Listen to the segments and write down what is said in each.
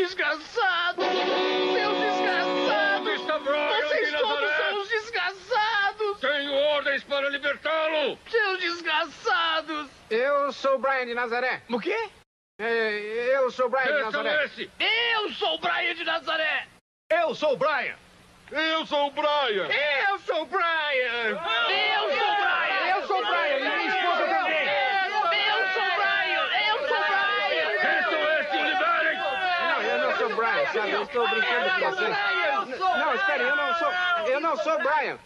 desgraçados! Seus desgraçados! Está Brian Vocês todos são os desgraçados! Tenho ordens para libertá-lo! Seus desgraçados! Eu sou o Brian de Nazaré. O quê? É, eu sou o Brian de Nazaré. esse? Eu sou o Brian de Nazaré! Eu sou o Brian! Eu sou o Brian! Eu sou o Brian. Eu sou o Brian! Eu sou o Brian. E minha esposa também. Eu sou o Brian! Eu sou o Brian! Quem são esses? O liberem! Não, eu não sou o Brian, sabe? Eu estou brincando com você. Não, espere, eu não sou. Eu não sou o Brian.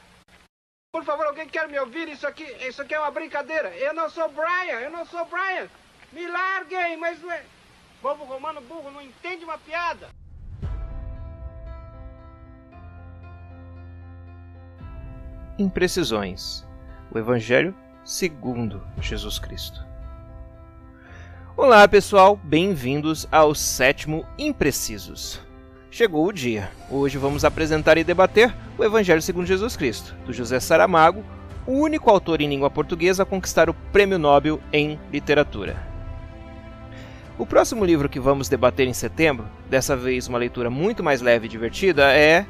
Por favor, alguém quer me ouvir? Isso aqui, isso aqui é uma brincadeira. Eu não sou o Brian. Eu não sou o Brian. Me larguem, mas não é. Bobo romano burro não entende uma piada. Imprecisões. O Evangelho segundo Jesus Cristo. Olá, pessoal, bem-vindos ao sétimo Imprecisos. Chegou o dia. Hoje vamos apresentar e debater o Evangelho segundo Jesus Cristo, do José Saramago, o único autor em língua portuguesa a conquistar o Prêmio Nobel em Literatura. O próximo livro que vamos debater em setembro, dessa vez uma leitura muito mais leve e divertida, é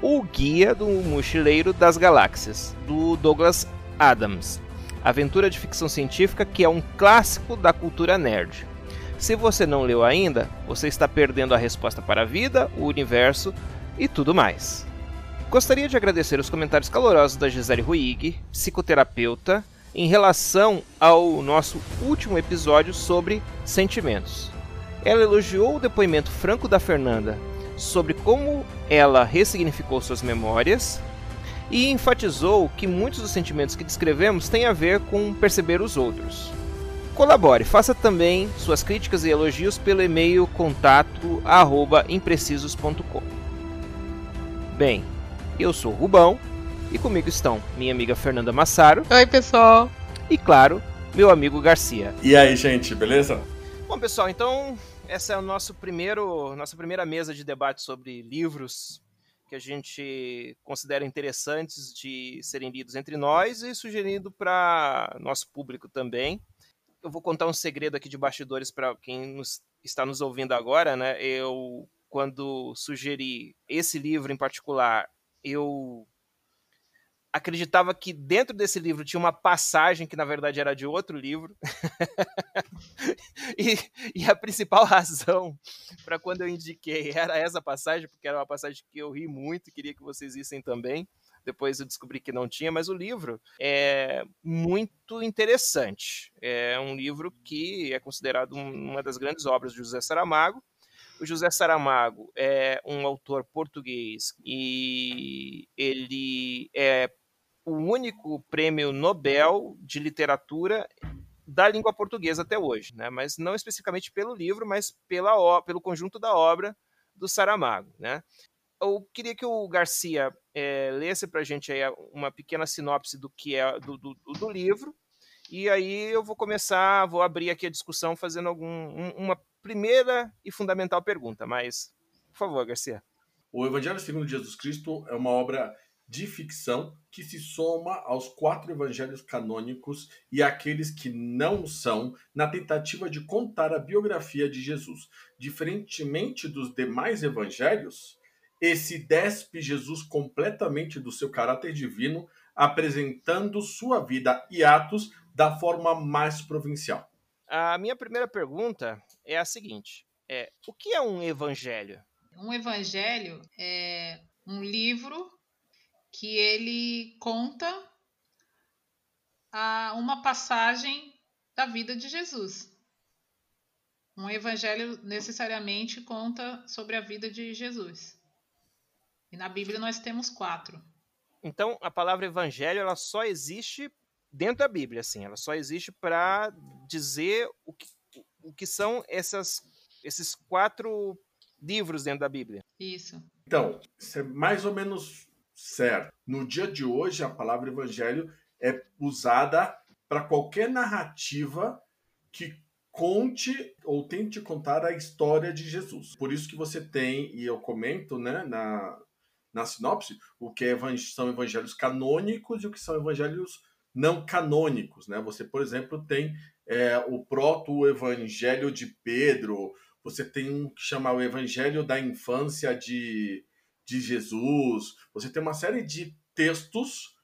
O Guia do Mochileiro das Galáxias, do Douglas Adams. Aventura de ficção científica que é um clássico da cultura nerd. Se você não leu ainda, você está perdendo a resposta para a vida, o universo e tudo mais. Gostaria de agradecer os comentários calorosos da Gisele Ruig, psicoterapeuta, em relação ao nosso último episódio sobre sentimentos. Ela elogiou o depoimento franco da Fernanda sobre como ela ressignificou suas memórias e enfatizou que muitos dos sentimentos que descrevemos têm a ver com perceber os outros. Colabore, faça também suas críticas e elogios pelo e-mail contato@imprecisos.com. Bem, eu sou o Rubão e comigo estão minha amiga Fernanda Massaro Oi, pessoal. e, claro, meu amigo Garcia. E aí, gente, beleza? Bom, pessoal, então essa é o nosso primeiro, nossa primeira mesa de debate sobre livros que a gente considera interessantes de serem lidos entre nós e sugerindo para nosso público também. Eu vou contar um segredo aqui de bastidores para quem nos, está nos ouvindo agora, né? Eu quando sugeri esse livro em particular, eu acreditava que dentro desse livro tinha uma passagem que na verdade era de outro livro. e, e, a principal razão para quando eu indiquei era essa passagem, porque era uma passagem que eu ri muito e queria que vocês vissem também. Depois eu descobri que não tinha, mas o livro é muito interessante. É um livro que é considerado uma das grandes obras de José Saramago. O José Saramago é um autor português e ele é o único prêmio Nobel de literatura da língua portuguesa até hoje, né? mas não especificamente pelo livro, mas pela, pelo conjunto da obra do Saramago. Né? Eu queria que o Garcia é, lesse para a gente aí uma pequena sinopse do que é do, do, do, livro, e aí eu vou começar, vou abrir aqui a discussão fazendo algum, um, uma primeira e fundamental pergunta, mas, por favor, Garcia. O Evangelho segundo Jesus Cristo é uma obra de ficção que se soma aos quatro evangelhos canônicos e aqueles que não são, na tentativa de contar a biografia de Jesus. Diferentemente dos demais evangelhos, esse despe Jesus completamente do seu caráter divino, apresentando sua vida e atos da forma mais provincial. A minha primeira pergunta é a seguinte: é, o que é um evangelho? Um evangelho é um livro que ele conta a uma passagem da vida de Jesus. Um evangelho necessariamente conta sobre a vida de Jesus. E na Bíblia nós temos quatro. Então a palavra evangelho ela só existe dentro da Bíblia, assim. Ela só existe para dizer o que, o que são essas, esses quatro livros dentro da Bíblia. Isso. Então, isso é mais ou menos certo. No dia de hoje, a palavra evangelho é usada para qualquer narrativa que conte ou tente contar a história de Jesus. Por isso que você tem, e eu comento né, na, na sinopse, o que é, são evangelhos canônicos e o que são evangelhos não canônicos. Né? Você, por exemplo, tem é, o proto-evangelho de Pedro, você tem um que chama o Evangelho da Infância de, de Jesus, você tem uma série de textos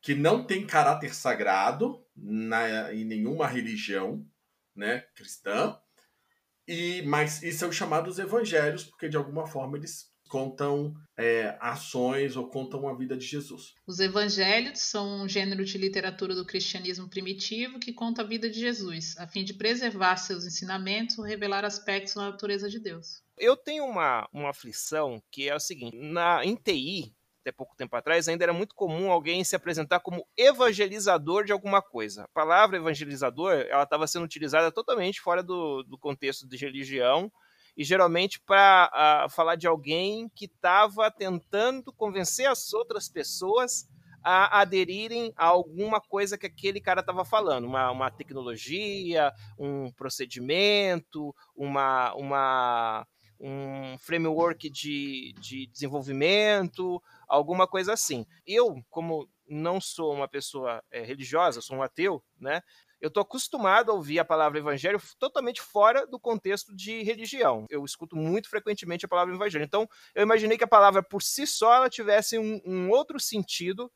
que não tem caráter sagrado na, em nenhuma religião né, cristã, e mas e são chamados evangelhos porque de alguma forma eles contam é, ações ou contam a vida de Jesus. Os evangelhos são um gênero de literatura do cristianismo primitivo que conta a vida de Jesus, a fim de preservar seus ensinamentos ou revelar aspectos da natureza de Deus. Eu tenho uma, uma aflição que é o seguinte: na, em TI, até pouco tempo atrás, ainda era muito comum alguém se apresentar como evangelizador de alguma coisa. A palavra evangelizador ela estava sendo utilizada totalmente fora do, do contexto de religião e geralmente para ah, falar de alguém que estava tentando convencer as outras pessoas a aderirem a alguma coisa que aquele cara estava falando, uma, uma tecnologia, um procedimento, uma, uma, um framework de, de desenvolvimento, alguma coisa assim. Eu, como não sou uma pessoa é, religiosa, sou um ateu, né? Eu estou acostumado a ouvir a palavra evangelho totalmente fora do contexto de religião. Eu escuto muito frequentemente a palavra evangelho. Então, eu imaginei que a palavra por si só ela tivesse um, um outro sentido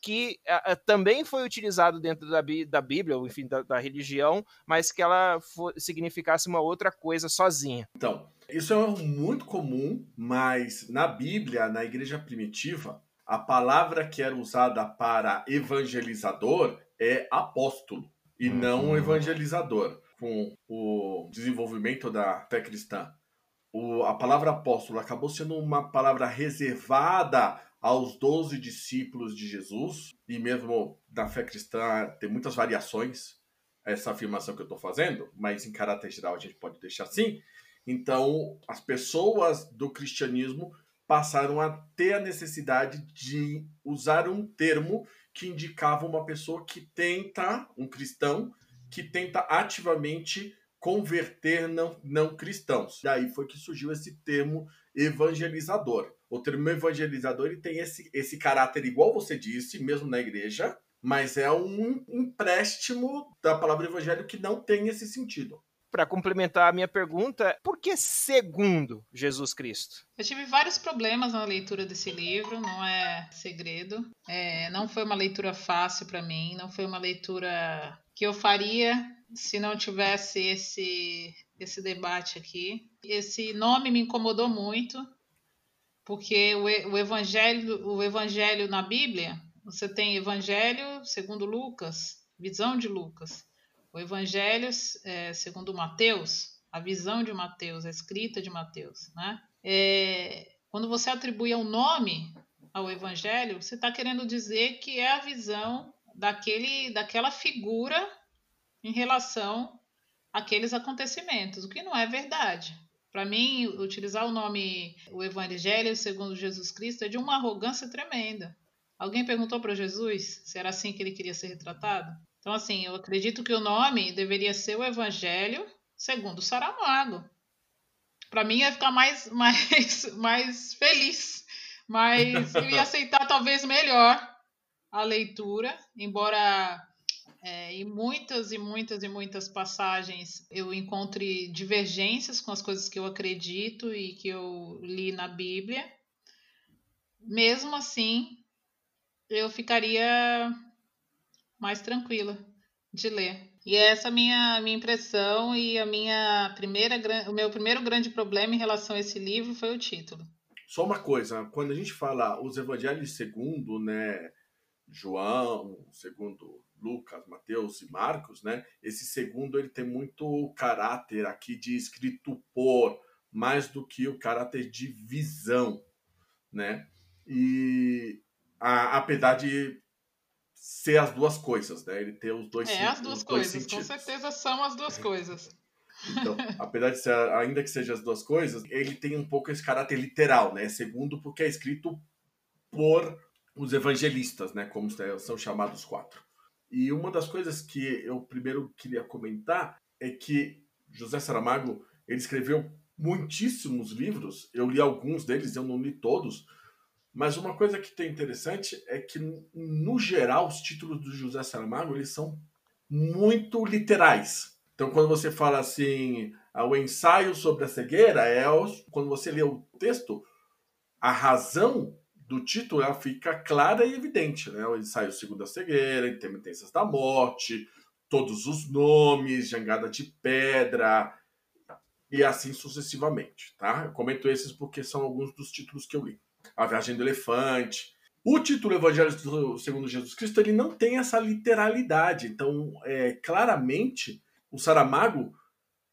que também foi utilizado dentro da, da Bíblia, ou enfim, da, da religião, mas que ela significasse uma outra coisa sozinha. Então, isso é muito comum, mas na Bíblia, na igreja primitiva, a palavra que era usada para evangelizador é apóstolo e não uhum. evangelizador. Com o desenvolvimento da fé cristã, o, a palavra apóstolo acabou sendo uma palavra reservada aos doze discípulos de Jesus, e mesmo na fé cristã tem muitas variações essa afirmação que eu estou fazendo, mas em caráter geral a gente pode deixar assim. Então, as pessoas do cristianismo passaram a ter a necessidade de usar um termo que indicava uma pessoa que tenta, um cristão, que tenta ativamente converter não, não cristãos. Daí foi que surgiu esse termo evangelizador. O termo evangelizador ele tem esse, esse caráter, igual você disse, mesmo na igreja, mas é um empréstimo da palavra evangelho que não tem esse sentido. Para complementar a minha pergunta, por que segundo Jesus Cristo? Eu tive vários problemas na leitura desse livro, não é segredo. É, não foi uma leitura fácil para mim, não foi uma leitura que eu faria se não tivesse esse, esse debate aqui. Esse nome me incomodou muito, porque o, o, evangelho, o evangelho na Bíblia, você tem evangelho segundo Lucas, visão de Lucas. O evangelho é, segundo Mateus, a visão de Mateus, a escrita de Mateus, né? É, quando você atribui um nome ao evangelho, você está querendo dizer que é a visão daquele, daquela figura em relação àqueles acontecimentos, o que não é verdade. Para mim, utilizar o nome o Evangelho segundo Jesus Cristo é de uma arrogância tremenda. Alguém perguntou para Jesus se era assim que ele queria ser retratado? Então, assim, eu acredito que o nome deveria ser o Evangelho segundo Saramago. Para mim, ia ficar mais, mais, mais feliz, mas eu ia aceitar talvez melhor a leitura, embora é, em muitas e muitas e muitas passagens eu encontre divergências com as coisas que eu acredito e que eu li na Bíblia. Mesmo assim, eu ficaria mais tranquila de ler. E essa é a minha, minha impressão e a minha primeira, o meu primeiro grande problema em relação a esse livro foi o título. Só uma coisa, quando a gente fala os evangelhos segundo, né, João, segundo Lucas, Mateus e Marcos, né? Esse segundo ele tem muito caráter aqui de escrito por, mais do que o caráter de visão, né? E a, apesar de ser as duas coisas, né? Ele tem os dois É, as duas coisas, com certeza são as duas coisas. Então, apesar de ser, ainda que seja as duas coisas, ele tem um pouco esse caráter literal, né? Segundo, porque é escrito por os evangelistas, né? Como são chamados quatro. E uma das coisas que eu primeiro queria comentar é que José Saramago ele escreveu muitíssimos livros. Eu li alguns deles, eu não li todos. Mas uma coisa que tem interessante é que, no geral, os títulos do José Saramago eles são muito literais. Então, quando você fala assim, O ensaio sobre a cegueira é quando você lê o texto, a razão do título ela fica clara e evidente. Né? O ensaio segundo a cegueira, intermitências da morte, todos os nomes, jangada de pedra, e assim sucessivamente. Tá? Eu comento esses porque são alguns dos títulos que eu li. A Viagem do Elefante. O título Evangelho segundo Jesus Cristo ele não tem essa literalidade. Então, é, claramente, o Saramago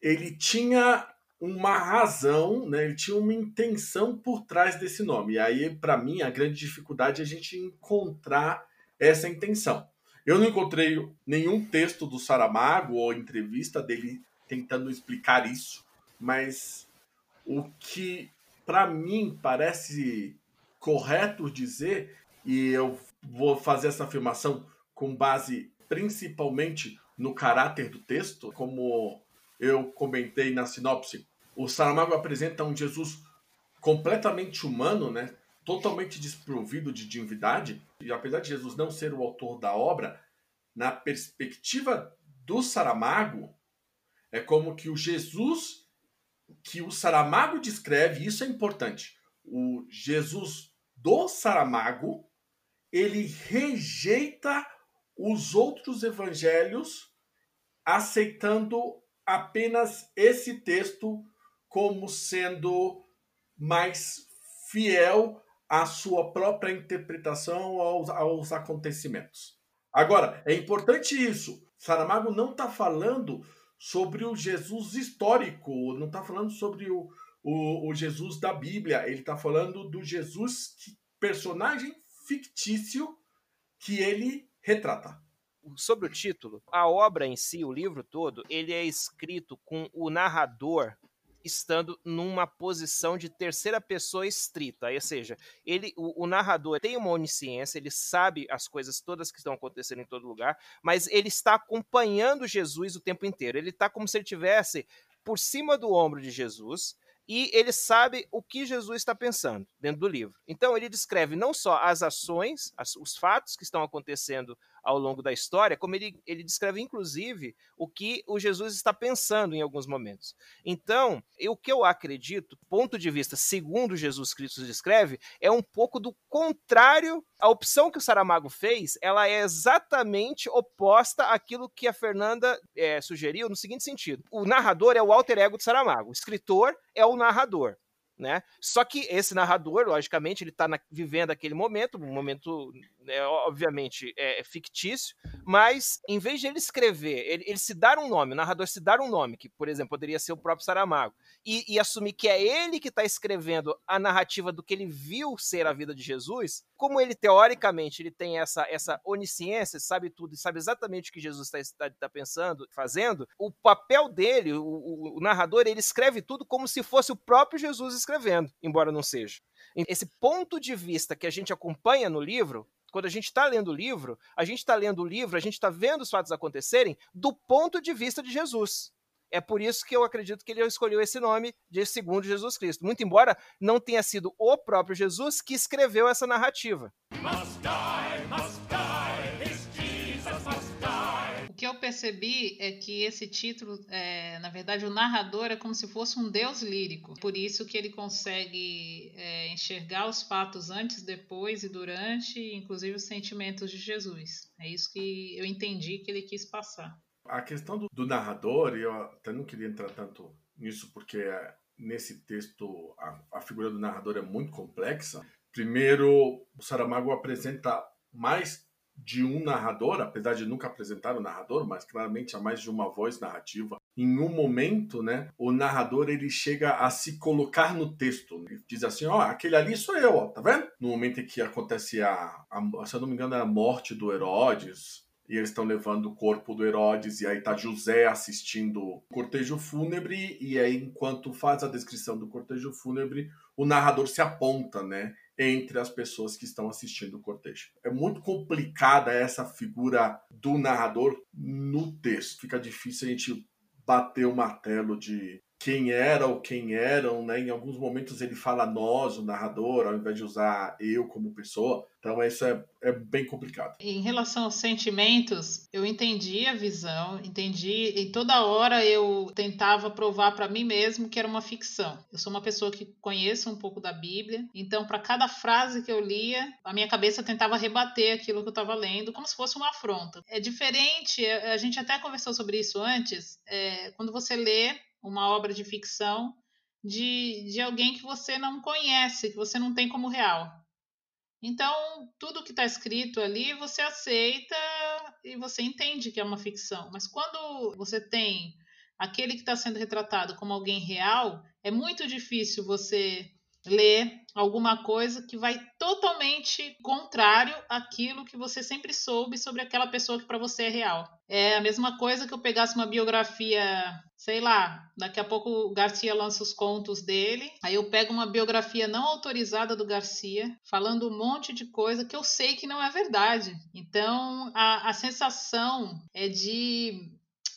ele tinha uma razão, né? ele tinha uma intenção por trás desse nome. E aí, para mim, a grande dificuldade é a gente encontrar essa intenção. Eu não encontrei nenhum texto do Saramago ou entrevista dele tentando explicar isso, mas o que para mim parece correto dizer, e eu vou fazer essa afirmação com base principalmente no caráter do texto, como eu comentei na sinopse, o Saramago apresenta um Jesus completamente humano, né? totalmente desprovido de divindade, e apesar de Jesus não ser o autor da obra, na perspectiva do Saramago, é como que o Jesus que o Saramago descreve, isso é importante. O Jesus do Saramago, ele rejeita os outros evangelhos, aceitando apenas esse texto como sendo mais fiel à sua própria interpretação aos, aos acontecimentos. Agora, é importante isso. Saramago não está falando sobre o Jesus histórico, não está falando sobre o, o, o, Jesus da Bíblia, ele está falando do Jesus, que, personagem fictício que ele retrata. Sobre o título, a obra em si, o livro todo, ele é escrito com o narrador estando numa posição de terceira pessoa estrita, ou seja, ele, o, o, narrador tem uma onisciência, ele sabe as coisas todas que estão acontecendo em todo lugar, mas ele está acompanhando Jesus o tempo inteiro. Ele está como se ele tivesse por cima do ombro de Jesus e ele sabe o que Jesus está pensando dentro do livro. Então ele descreve não só as ações, as, os fatos que estão acontecendo ao longo da história, como ele, ele descreve, inclusive, o que o Jesus está pensando em alguns momentos. Então, o que eu acredito, ponto de vista segundo Jesus Cristo descreve, é um pouco do contrário. A opção que o Saramago fez, ela é exatamente oposta àquilo que a Fernanda é, sugeriu, no seguinte sentido: o narrador é o alter ego do Saramago, o escritor é o narrador. Né? Só que esse narrador, logicamente, ele está vivendo aquele momento, um momento, né, obviamente, é, é, fictício, mas em vez de ele escrever, ele, ele, se dar um nome, o narrador se dar um nome, que, por exemplo, poderia ser o próprio Saramago, e, e assumir que é ele que está escrevendo a narrativa do que ele viu ser a vida de Jesus, como ele, teoricamente, ele tem essa, essa onisciência, sabe tudo sabe exatamente o que Jesus está tá, tá pensando, fazendo, o papel dele, o, o, o narrador, ele escreve tudo como se fosse o próprio Jesus escrevendo, embora não seja. Esse ponto de vista que a gente acompanha no livro, quando a gente está lendo o livro, a gente está lendo o livro, a gente está vendo os fatos acontecerem do ponto de vista de Jesus. É por isso que eu acredito que ele escolheu esse nome de segundo Jesus Cristo. Muito embora não tenha sido o próprio Jesus que escreveu essa narrativa. Must die, must que eu percebi é que esse título, é, na verdade, o narrador é como se fosse um deus lírico. Por isso que ele consegue é, enxergar os fatos antes, depois e durante, inclusive os sentimentos de Jesus. É isso que eu entendi que ele quis passar. A questão do, do narrador, eu até não queria entrar tanto nisso, porque é, nesse texto a, a figura do narrador é muito complexa. Primeiro, o Saramago apresenta mais de um narrador, apesar de nunca apresentar o narrador, mas claramente há mais de uma voz narrativa. Em um momento, né, o narrador ele chega a se colocar no texto. Ele diz assim: ó, aquele ali sou eu, ó, tá vendo? No momento em que acontece a, a se eu não me engano, a morte do Herodes, e eles estão levando o corpo do Herodes, e aí tá José assistindo o cortejo fúnebre, e aí, enquanto faz a descrição do cortejo fúnebre, o narrador se aponta, né? entre as pessoas que estão assistindo o cortejo. É muito complicada essa figura do narrador no texto. Fica difícil a gente bater o martelo de quem era ou quem eram, né? Em alguns momentos ele fala nós, o narrador, ao invés de usar eu como pessoa. Então isso é, é bem complicado. Em relação aos sentimentos, eu entendi a visão, entendi, e toda hora eu tentava provar para mim mesmo que era uma ficção. Eu sou uma pessoa que conheço um pouco da Bíblia, então para cada frase que eu lia, a minha cabeça tentava rebater aquilo que eu estava lendo, como se fosse uma afronta. É diferente, a gente até conversou sobre isso antes, é, quando você lê uma obra de ficção de, de alguém que você não conhece, que você não tem como real. Então, tudo que está escrito ali você aceita e você entende que é uma ficção. Mas quando você tem aquele que está sendo retratado como alguém real, é muito difícil você ler alguma coisa que vai totalmente contrário àquilo que você sempre soube sobre aquela pessoa que para você é real. É a mesma coisa que eu pegasse uma biografia, sei lá, daqui a pouco o Garcia lança os contos dele, aí eu pego uma biografia não autorizada do Garcia, falando um monte de coisa que eu sei que não é verdade. Então a, a sensação é de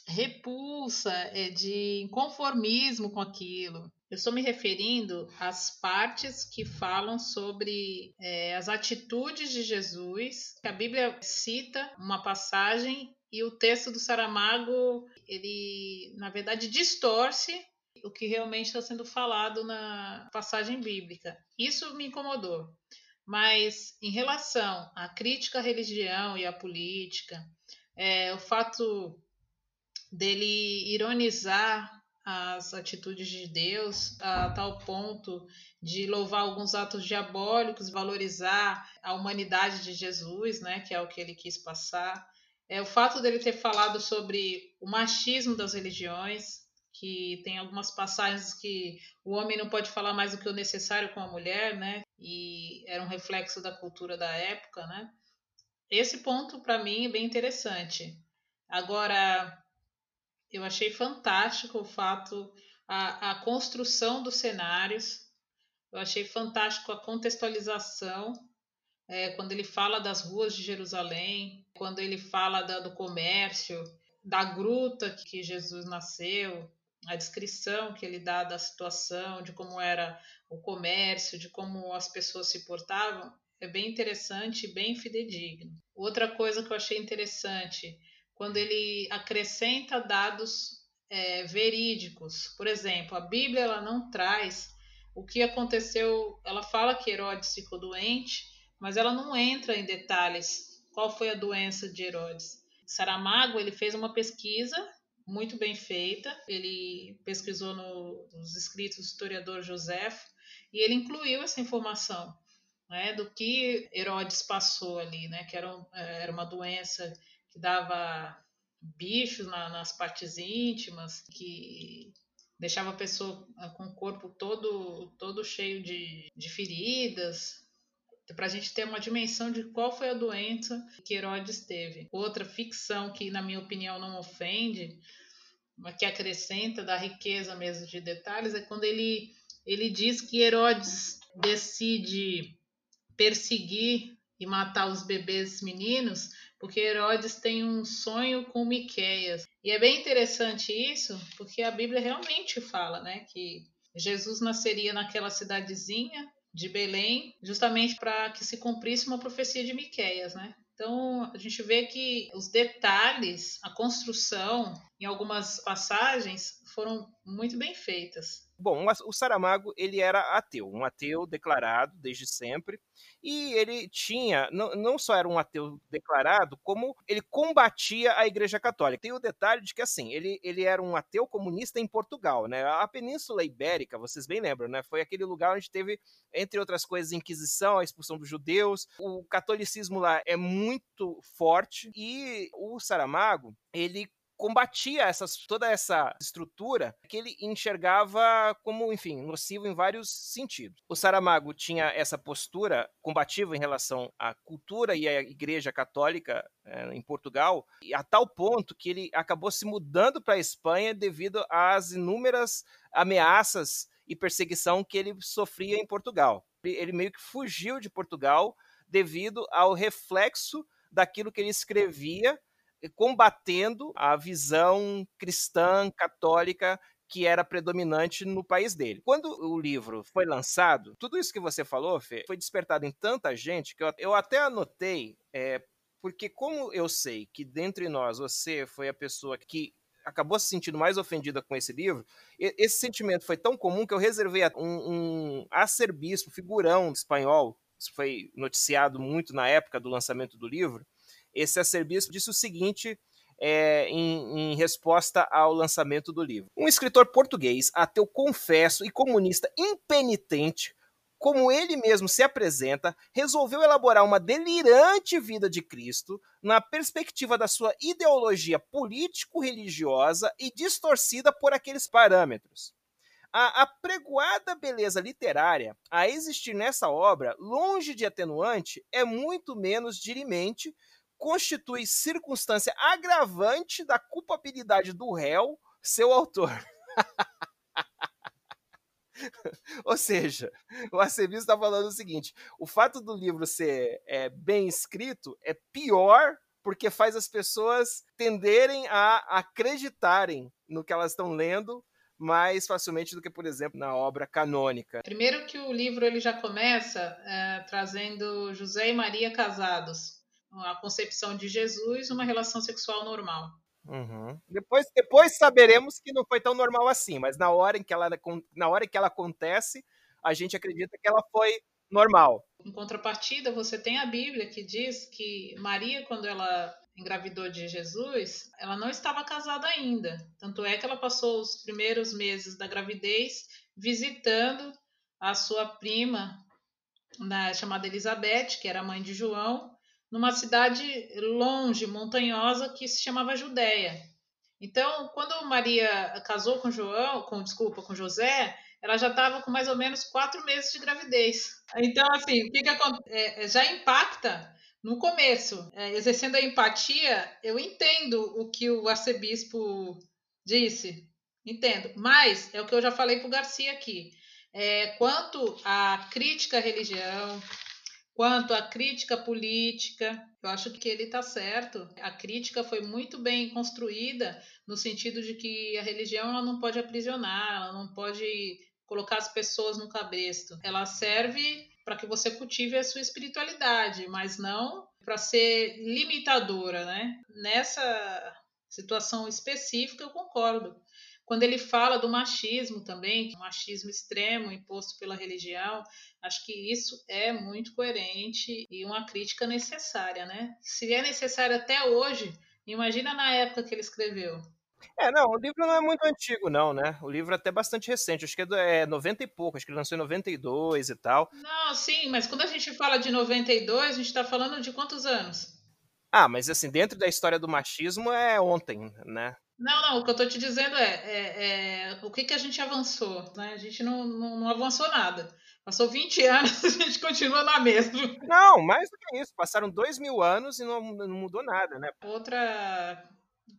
repulsa, é de inconformismo com aquilo. Eu estou me referindo às partes que falam sobre é, as atitudes de Jesus. A Bíblia cita uma passagem e o texto do Saramago, ele, na verdade, distorce o que realmente está sendo falado na passagem bíblica. Isso me incomodou. Mas em relação à crítica à religião e à política, é, o fato dele ironizar as atitudes de Deus a tal ponto de louvar alguns atos diabólicos, valorizar a humanidade de Jesus, né, que é o que ele quis passar. É o fato dele ter falado sobre o machismo das religiões, que tem algumas passagens que o homem não pode falar mais do que o necessário com a mulher, né? E era um reflexo da cultura da época, né? Esse ponto para mim é bem interessante. Agora, eu achei fantástico o fato, a, a construção dos cenários. Eu achei fantástico a contextualização é, quando ele fala das ruas de Jerusalém, quando ele fala da, do comércio, da gruta que Jesus nasceu, a descrição que ele dá da situação, de como era o comércio, de como as pessoas se portavam, é bem interessante e bem fidedigno. Outra coisa que eu achei interessante quando ele acrescenta dados é, verídicos. Por exemplo, a Bíblia ela não traz o que aconteceu. Ela fala que Herodes ficou doente, mas ela não entra em detalhes qual foi a doença de Herodes. Saramago ele fez uma pesquisa muito bem feita. Ele pesquisou no, nos escritos do historiador Joséfo e ele incluiu essa informação né, do que Herodes passou ali, né, que era, era uma doença que dava bichos na, nas partes íntimas, que deixava a pessoa ah, com o corpo todo, todo cheio de, de feridas, para a gente ter uma dimensão de qual foi a doença que Herodes teve. Outra ficção que, na minha opinião, não ofende, mas que acrescenta da riqueza mesmo de detalhes, é quando ele, ele diz que Herodes decide perseguir e matar os bebês meninos porque Herodes tem um sonho com Miqueias. E é bem interessante isso, porque a Bíblia realmente fala, né, que Jesus nasceria naquela cidadezinha de Belém, justamente para que se cumprisse uma profecia de Miqueias, né? Então, a gente vê que os detalhes, a construção, em algumas passagens, foram muito bem feitas. Bom, o Saramago ele era ateu, um ateu declarado desde sempre, e ele tinha, não, não só era um ateu declarado, como ele combatia a Igreja Católica. Tem o detalhe de que, assim, ele, ele era um ateu comunista em Portugal, né? A Península Ibérica, vocês bem lembram, né? Foi aquele lugar onde teve, entre outras coisas, a Inquisição, a expulsão dos judeus. O catolicismo lá é muito forte, e o Saramago, ele combatia essas, toda essa estrutura que ele enxergava como, enfim, nocivo em vários sentidos. O Saramago tinha essa postura combativa em relação à cultura e à Igreja Católica é, em Portugal, a tal ponto que ele acabou se mudando para a Espanha devido às inúmeras ameaças e perseguição que ele sofria em Portugal. Ele meio que fugiu de Portugal devido ao reflexo daquilo que ele escrevia combatendo a visão cristã católica que era predominante no país dele. Quando o livro foi lançado, tudo isso que você falou, Fê, foi despertado em tanta gente que eu, eu até anotei, é, porque como eu sei que dentre nós você foi a pessoa que acabou se sentindo mais ofendida com esse livro, esse sentimento foi tão comum que eu reservei um, um figurão espanhol, isso foi noticiado muito na época do lançamento do livro, esse arcebispo disse o seguinte é, em, em, resposta ao lançamento do livro. Um escritor português, ateu confesso e comunista impenitente, como ele mesmo se apresenta, resolveu elaborar uma delirante vida de Cristo na perspectiva da sua ideologia político-religiosa e distorcida por aqueles parâmetros. A apregoada beleza literária a existir nessa obra, longe de atenuante, é muito menos dirimente constitui circunstância agravante da culpabilidade do réu, seu autor. Ou seja, o arcebispo está falando o seguinte: o fato do livro ser é, bem escrito é pior porque faz as pessoas tenderem a acreditarem no que elas estão lendo mais facilmente do que, por exemplo, na obra canônica. Primeiro que o livro ele já começa é, trazendo José e Maria casados a concepção de Jesus, uma relação sexual normal. Uhum. Depois, depois saberemos que não foi tão normal assim, mas na hora em que ela, na hora que ela acontece, a gente acredita que ela foi normal. Em contrapartida, você tem a Bíblia que diz que Maria, quando ela engravidou de Jesus, ela não estava casada ainda. Tanto é que ela passou os primeiros meses da gravidez visitando a sua prima, na, chamada Elizabeth, que era mãe de João, numa cidade longe, montanhosa, que se chamava Judéia. Então, quando Maria casou com João, com desculpa, com José, ela já estava com mais ou menos quatro meses de gravidez. Então, assim, que é, é, já impacta no começo. É, exercendo a empatia, eu entendo o que o arcebispo disse, entendo. Mas é o que eu já falei para o Garcia aqui. É, quanto à crítica à religião, Quanto à crítica política, eu acho que ele está certo. A crítica foi muito bem construída no sentido de que a religião ela não pode aprisionar, ela não pode colocar as pessoas no cabresto. Ela serve para que você cultive a sua espiritualidade, mas não para ser limitadora, né? Nessa situação específica eu concordo. Quando ele fala do machismo também, o machismo extremo imposto pela religião, acho que isso é muito coerente e uma crítica necessária, né? Se é necessário até hoje, imagina na época que ele escreveu. É, não, o livro não é muito antigo, não, né? O livro é até bastante recente, acho que é 90 e pouco, acho que ele lançou em 92 e tal. Não, sim, mas quando a gente fala de 92, a gente está falando de quantos anos? Ah, mas assim, dentro da história do machismo é ontem, né? Não, não, o que eu tô te dizendo é, é, é o que, que a gente avançou, né? A gente não, não, não, avançou nada. Passou 20 anos, a gente continua na mesma. Não, mais do que isso. Passaram dois mil anos e não, não mudou nada, né? Outra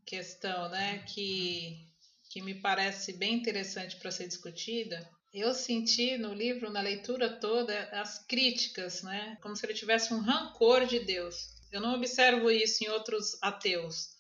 questão, né, que, que me parece bem interessante para ser discutida eu senti no livro, na leitura toda, as críticas, né? Como se ele tivesse um rancor de Deus. Eu não observo isso em outros ateus.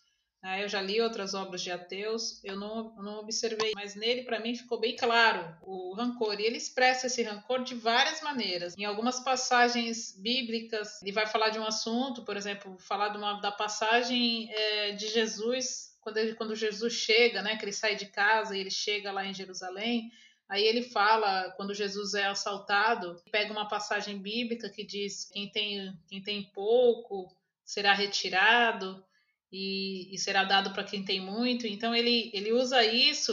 Ah, eu já li outras obras de ateus, eu não, não observei, mas nele, para mim, ficou bem claro o rancor. E ele expressa esse rancor de várias maneiras. Em algumas passagens bíblicas, ele vai falar de um assunto, por exemplo, falar de uma, da passagem é, de Jesus, quando, ele, quando Jesus chega, né, que ele sai de casa e ele chega lá em Jerusalém. Aí ele fala, quando Jesus é assaltado, pega uma passagem bíblica que diz: quem tem, quem tem pouco será retirado e, e será dado para quem tem muito. Então ele, ele usa isso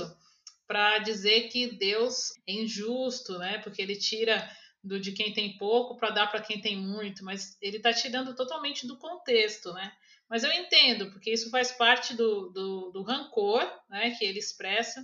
para dizer que Deus é injusto, né? Porque ele tira do de quem tem pouco para dar para quem tem muito, mas ele está tirando totalmente do contexto, né? Mas eu entendo, porque isso faz parte do, do, do rancor né, que ele expressa.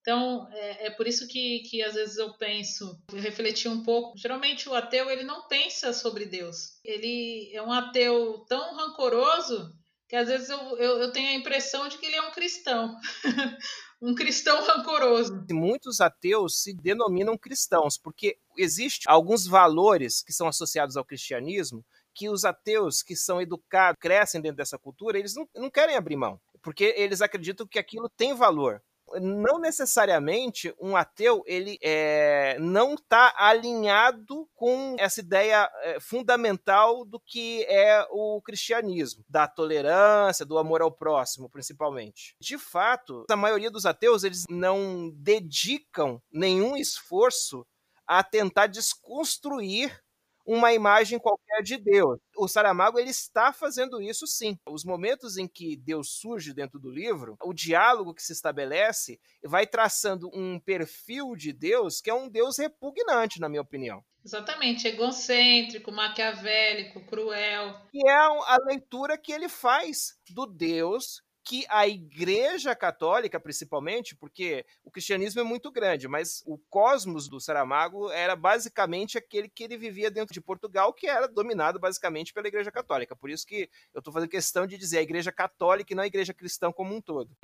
Então, é, é, por isso que, que às vezes eu penso, eu refleti um pouco. Geralmente o ateu ele não pensa sobre Deus. Ele é um ateu tão rancoroso que às vezes eu, eu, eu tenho a impressão de que ele é um cristão. um cristão rancoroso. Muitos ateus se denominam cristãos, porque existem alguns valores que são associados ao cristianismo que os ateus que são educados, crescem dentro dessa cultura, eles não, não querem abrir mão, porque eles acreditam que aquilo tem valor. Não necessariamente um ateu ele é, não está alinhado com essa ideia é, fundamental do que é o cristianismo, da tolerância, do amor ao próximo, principalmente. De fato, a maioria dos ateus eles não dedicam nenhum esforço a tentar desconstruir uma imagem qualquer de Deus. O Saramago ele está fazendo isso sim. Os momentos em que Deus surge dentro do livro, o diálogo que se estabelece vai traçando um perfil de Deus que é um Deus repugnante, na minha opinião. Exatamente, egocêntrico, maquiavélico, cruel. E é a leitura que ele faz do Deus que a Igreja Católica, principalmente, porque o cristianismo é muito grande, mas o cosmos do Saramago era basicamente aquele que ele vivia dentro de Portugal, que era dominado basicamente pela Igreja Católica. Por isso que eu estou fazendo questão de dizer a Igreja Católica e não a Igreja Cristã como um todo.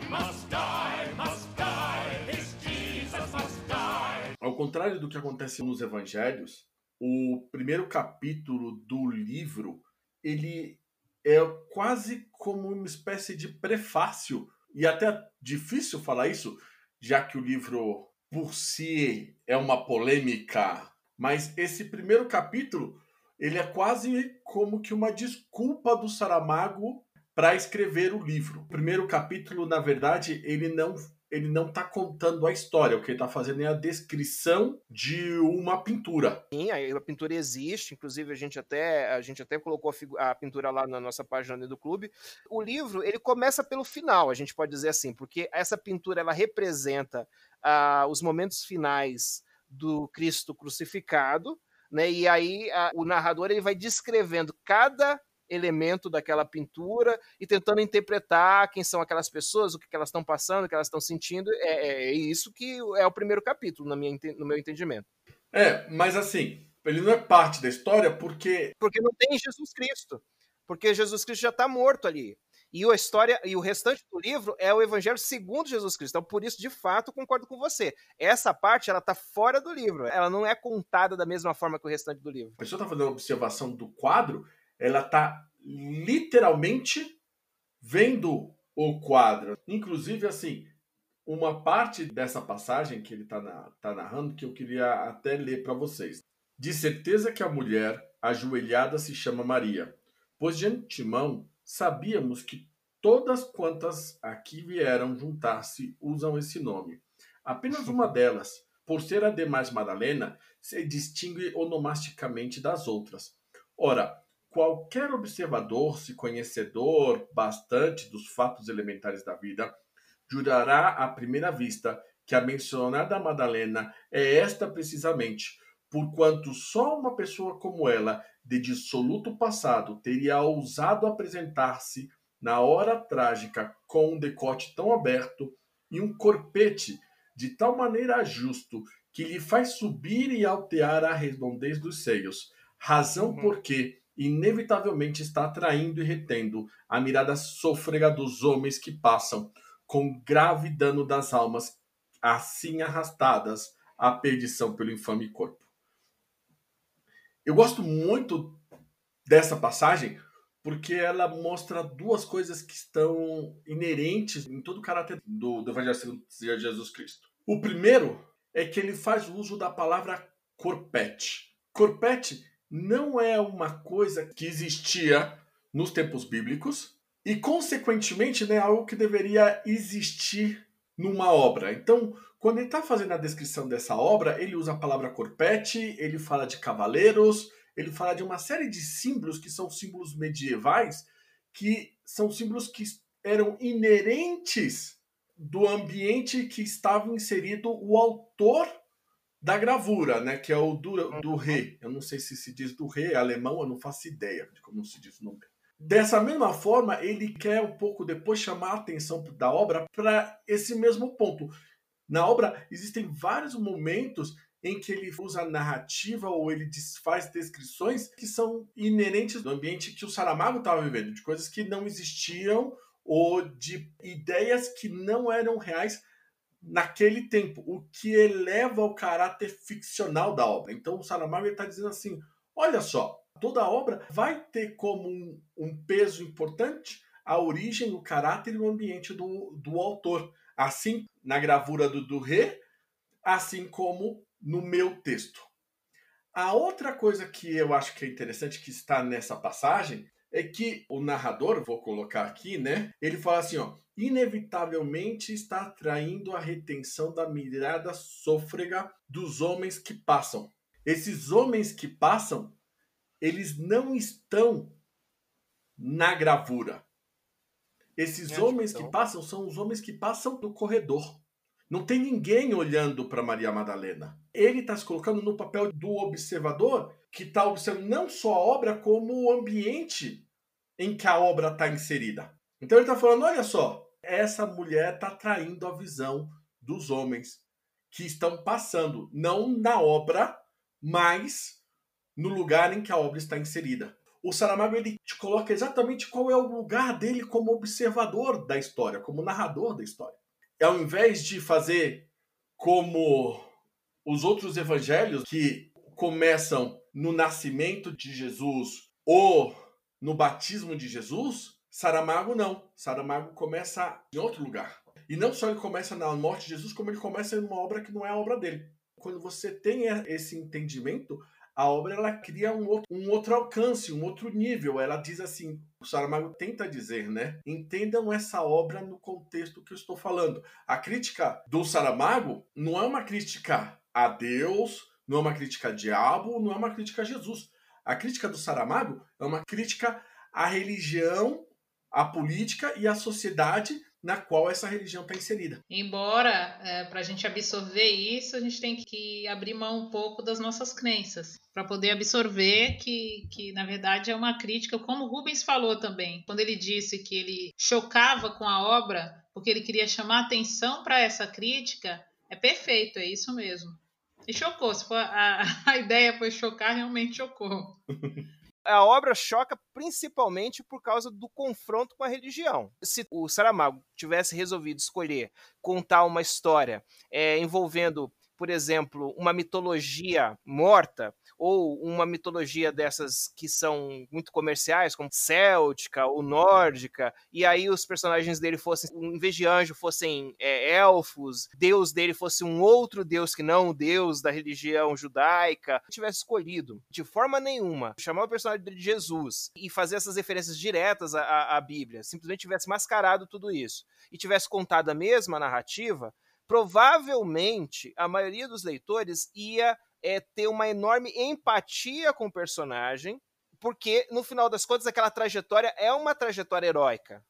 Ao contrário do que acontece nos Evangelhos, o primeiro capítulo do livro ele é quase como uma espécie de prefácio, e até difícil falar isso, já que o livro por si é uma polêmica, mas esse primeiro capítulo ele é quase como que uma desculpa do Saramago para escrever o livro. O primeiro capítulo, na verdade, ele não ele não está contando a história, o que ele está fazendo é a descrição de uma pintura. Sim, a pintura existe, inclusive a gente até a gente até colocou a, a pintura lá na nossa página do clube. O livro ele começa pelo final, a gente pode dizer assim, porque essa pintura ela representa uh, os momentos finais do Cristo crucificado, né? E aí a, o narrador ele vai descrevendo cada elemento daquela pintura e tentando interpretar quem são aquelas pessoas, o que elas estão passando, o que elas estão sentindo. É, é, é, isso que é o primeiro capítulo, na minha, no meu entendimento. É, mas assim, ele não é parte da história porque. Porque não tem Jesus Cristo. Porque Jesus Cristo já está morto ali. E a história e o restante do livro é o Evangelho segundo Jesus Cristo. Então, por isso, de fato, concordo com você. Essa parte ela está fora do livro. Ela não é contada da mesma forma que o restante do livro. A pessoa está fazendo a observação do quadro ela está literalmente vendo o quadro. Inclusive, assim, uma parte dessa passagem que ele está na, tá narrando que eu queria até ler para vocês. De certeza que a mulher ajoelhada se chama Maria, pois de antemão sabíamos que todas quantas aqui vieram juntar-se usam esse nome. Apenas uma delas, por ser a demais Madalena, se distingue onomasticamente das outras. Ora, qualquer observador, se conhecedor bastante dos fatos elementares da vida, jurará à primeira vista que a mencionada Madalena é esta precisamente, porquanto só uma pessoa como ela, de dissoluto passado, teria ousado apresentar-se na hora trágica com um decote tão aberto e um corpete de tal maneira justo que lhe faz subir e altear a redondez dos seios, razão uhum. porque inevitavelmente está atraindo e retendo a mirada sôfrega dos homens que passam, com grave dano das almas, assim arrastadas à perdição pelo infame corpo. Eu gosto muito dessa passagem porque ela mostra duas coisas que estão inerentes em todo o caráter do, do Evangelho segundo Jesus Cristo. O primeiro é que ele faz uso da palavra corpete. Corpete não é uma coisa que existia nos tempos bíblicos e, consequentemente, é algo que deveria existir numa obra. Então, quando ele está fazendo a descrição dessa obra, ele usa a palavra corpete, ele fala de cavaleiros, ele fala de uma série de símbolos que são símbolos medievais, que são símbolos que eram inerentes do ambiente que estava inserido o autor da gravura, né? Que é o do, do rei. Eu não sei se se diz do rei, é alemão, eu não faço ideia de como se diz o nome. Dessa mesma forma, ele quer um pouco depois chamar a atenção da obra para esse mesmo ponto. Na obra existem vários momentos em que ele usa narrativa ou ele faz descrições que são inerentes do ambiente que o Saramago estava vivendo, de coisas que não existiam ou de ideias que não eram reais naquele tempo, o que eleva o caráter ficcional da obra. Então o Saramago está dizendo assim: olha só, toda obra vai ter como um, um, peso importante a origem, o caráter e o ambiente do, do autor. Assim, na gravura do Durré, assim como no meu texto. A outra coisa que eu acho que é interessante que está nessa passagem é que o narrador, vou colocar aqui, né? Ele fala assim, ó, inevitavelmente está atraindo a retenção da mirada sôfrega dos homens que passam. Esses homens que passam, eles não estão na gravura. Esses homens que passam são os homens que passam no corredor. Não tem ninguém olhando para Maria Madalena. Ele está se colocando no papel do observador que está observando não só a obra, como o ambiente em que a obra está inserida. Então ele está falando: olha só, essa mulher está traindo a visão dos homens que estão passando, não na obra, mas no lugar em que a obra está inserida o Saramago ele te coloca exatamente qual é o lugar dele como observador da história, como narrador da história. Ao invés de fazer como os outros evangelhos que começam no nascimento de Jesus ou no batismo de Jesus, Saramago não. Saramago começa em outro lugar. E não só ele começa na morte de Jesus, como ele começa em uma obra que não é a obra dele. Quando você tem esse entendimento, a obra ela cria um outro, um outro alcance, um outro nível. Ela diz assim, o Saramago tenta dizer, né? Entendam essa obra no contexto que eu estou falando. A crítica do Saramago não é uma crítica a Deus, não é uma crítica a diabo, não é uma crítica a Jesus. A crítica do Saramago é uma crítica à religião, à política e à sociedade na qual essa religião está inserida. Embora, é, para a gente absorver isso, a gente tem que abrir mão um pouco das nossas crenças, para poder absorver que, que, na verdade, é uma crítica, como Rubens falou também, quando ele disse que ele chocava com a obra, porque ele queria chamar atenção para essa crítica, é perfeito, é isso mesmo. E chocou, se for a, a ideia foi chocar, realmente chocou. a obra choca principalmente por causa do confronto com a religião. Se o Saramago tivesse resolvido escolher contar uma história é, envolvendo, por exemplo, uma mitologia morta, ou uma mitologia dessas que são muito comerciais, como céltica ou nórdica, e aí os personagens dele fossem, em vez de anjo, fossem é, elfos, deus dele fosse um outro deus que não o deus da religião judaica, tivesse escolhido de forma nenhuma chamar o personagem de Jesus e fazer essas referências diretas à, à Bíblia, simplesmente tivesse mascarado tudo isso e tivesse contado a mesma narrativa, provavelmente a maioria dos leitores ia é ter uma enorme empatia com o personagem, porque no final das contas aquela trajetória é uma trajetória heróica,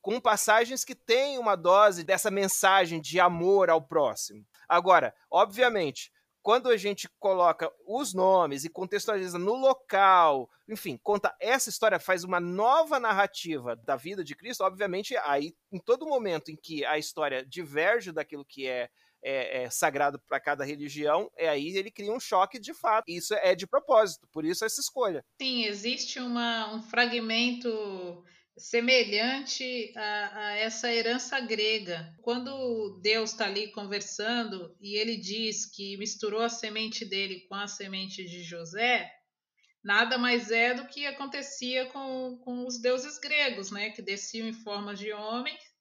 com passagens que têm uma dose dessa mensagem de amor ao próximo. Agora, obviamente, quando a gente coloca os nomes e contextualiza no local, enfim, conta essa história, faz uma nova narrativa da vida de Cristo, obviamente, aí, em todo momento em que a história diverge daquilo que é é, é, sagrado para cada religião, é aí ele cria um choque de fato. Isso é de propósito, por isso essa escolha. Sim, existe uma, um fragmento semelhante a, a, essa herança grega. Quando Deus está ali conversando e ele diz que misturou a semente dele com a semente de José, nada mais é do que acontecia com, com os deuses gregos, né? Que desciam em forma de homens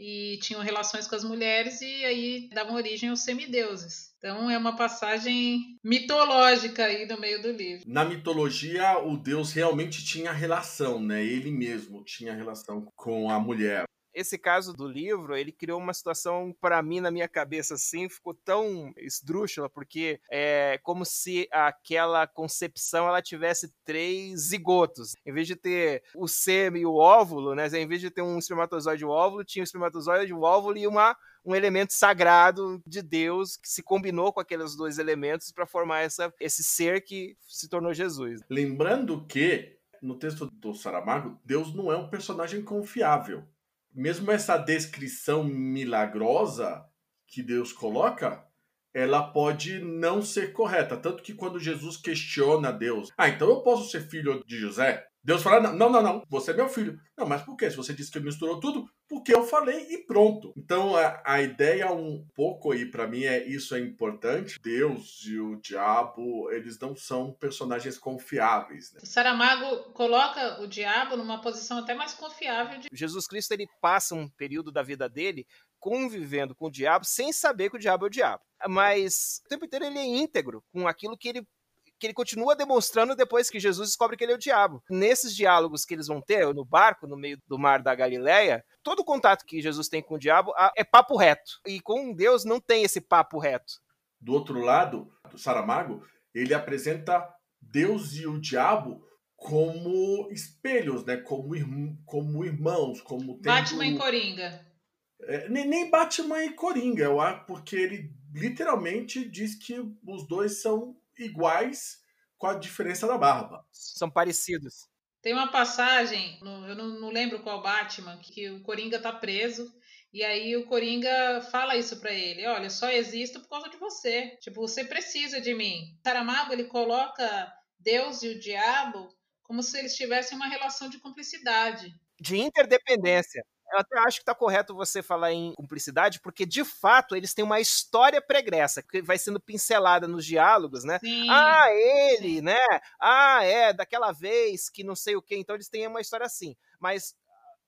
e tinham relações com as mulheres e aí davam origem aos semideuses. Então é uma passagem mitológica aí no meio do livro. Na mitologia, o deus realmente tinha relação, né? Ele mesmo tinha relação com a mulher esse caso do livro, ele criou uma situação para mim na minha cabeça assim, ficou tão esdrúxula, porque é como se aquela concepção ela tivesse três zigotos. Em vez de ter o sêmen e o óvulo, né, em vez de ter um espermatozoide e um óvulo, tinha um espermatozoide, um óvulo e uma um elemento sagrado de Deus que se combinou com aqueles dois elementos para formar essa, esse ser que se tornou Jesus. Lembrando que no texto do Saramago, Deus não é um personagem confiável mesmo essa descrição milagrosa que Deus coloca, ela pode não ser correta. Tanto que quando Jesus questiona Deus, ah, então eu posso ser filho de José? Deus fala: não, não, não, você é meu filho. Não, mas por quê? Se você disse que misturou tudo, porque eu falei e pronto. Então a, a ideia um pouco aí para mim é isso é importante. Deus e o diabo, eles não são personagens confiáveis. Né? Saramago coloca o diabo numa posição até mais confiável. De... Jesus Cristo ele passa um período da vida dele convivendo com o diabo sem saber que o diabo é o diabo. Mas o tempo inteiro ele é íntegro com aquilo que ele que ele continua demonstrando depois que Jesus descobre que ele é o diabo. Nesses diálogos que eles vão ter no barco, no meio do mar da Galileia, todo o contato que Jesus tem com o diabo é papo reto. E com Deus não tem esse papo reto. Do outro lado, do Saramago, ele apresenta Deus e o diabo como espelhos, né? Como, irm como irmãos, como tendo... Batman e Coringa. É, nem, nem Batman e Coringa, eu acho, porque ele literalmente diz que os dois são iguais com a diferença da barba. São parecidos. Tem uma passagem, no, eu não, não, lembro qual Batman, que o Coringa tá preso. E aí o Coringa fala isso para ele: olha, só existo por causa de você. Tipo, você precisa de mim. Saramago ele coloca Deus e o diabo como se eles tivessem uma relação de cumplicidade. De interdependência. Eu até acho que está correto você falar em cumplicidade, porque de fato eles têm uma história pregressa, que vai sendo pincelada nos diálogos, né? Sim, ah, ele, né? Ah, é, daquela vez que não sei o quê. Então eles têm uma história assim. Mas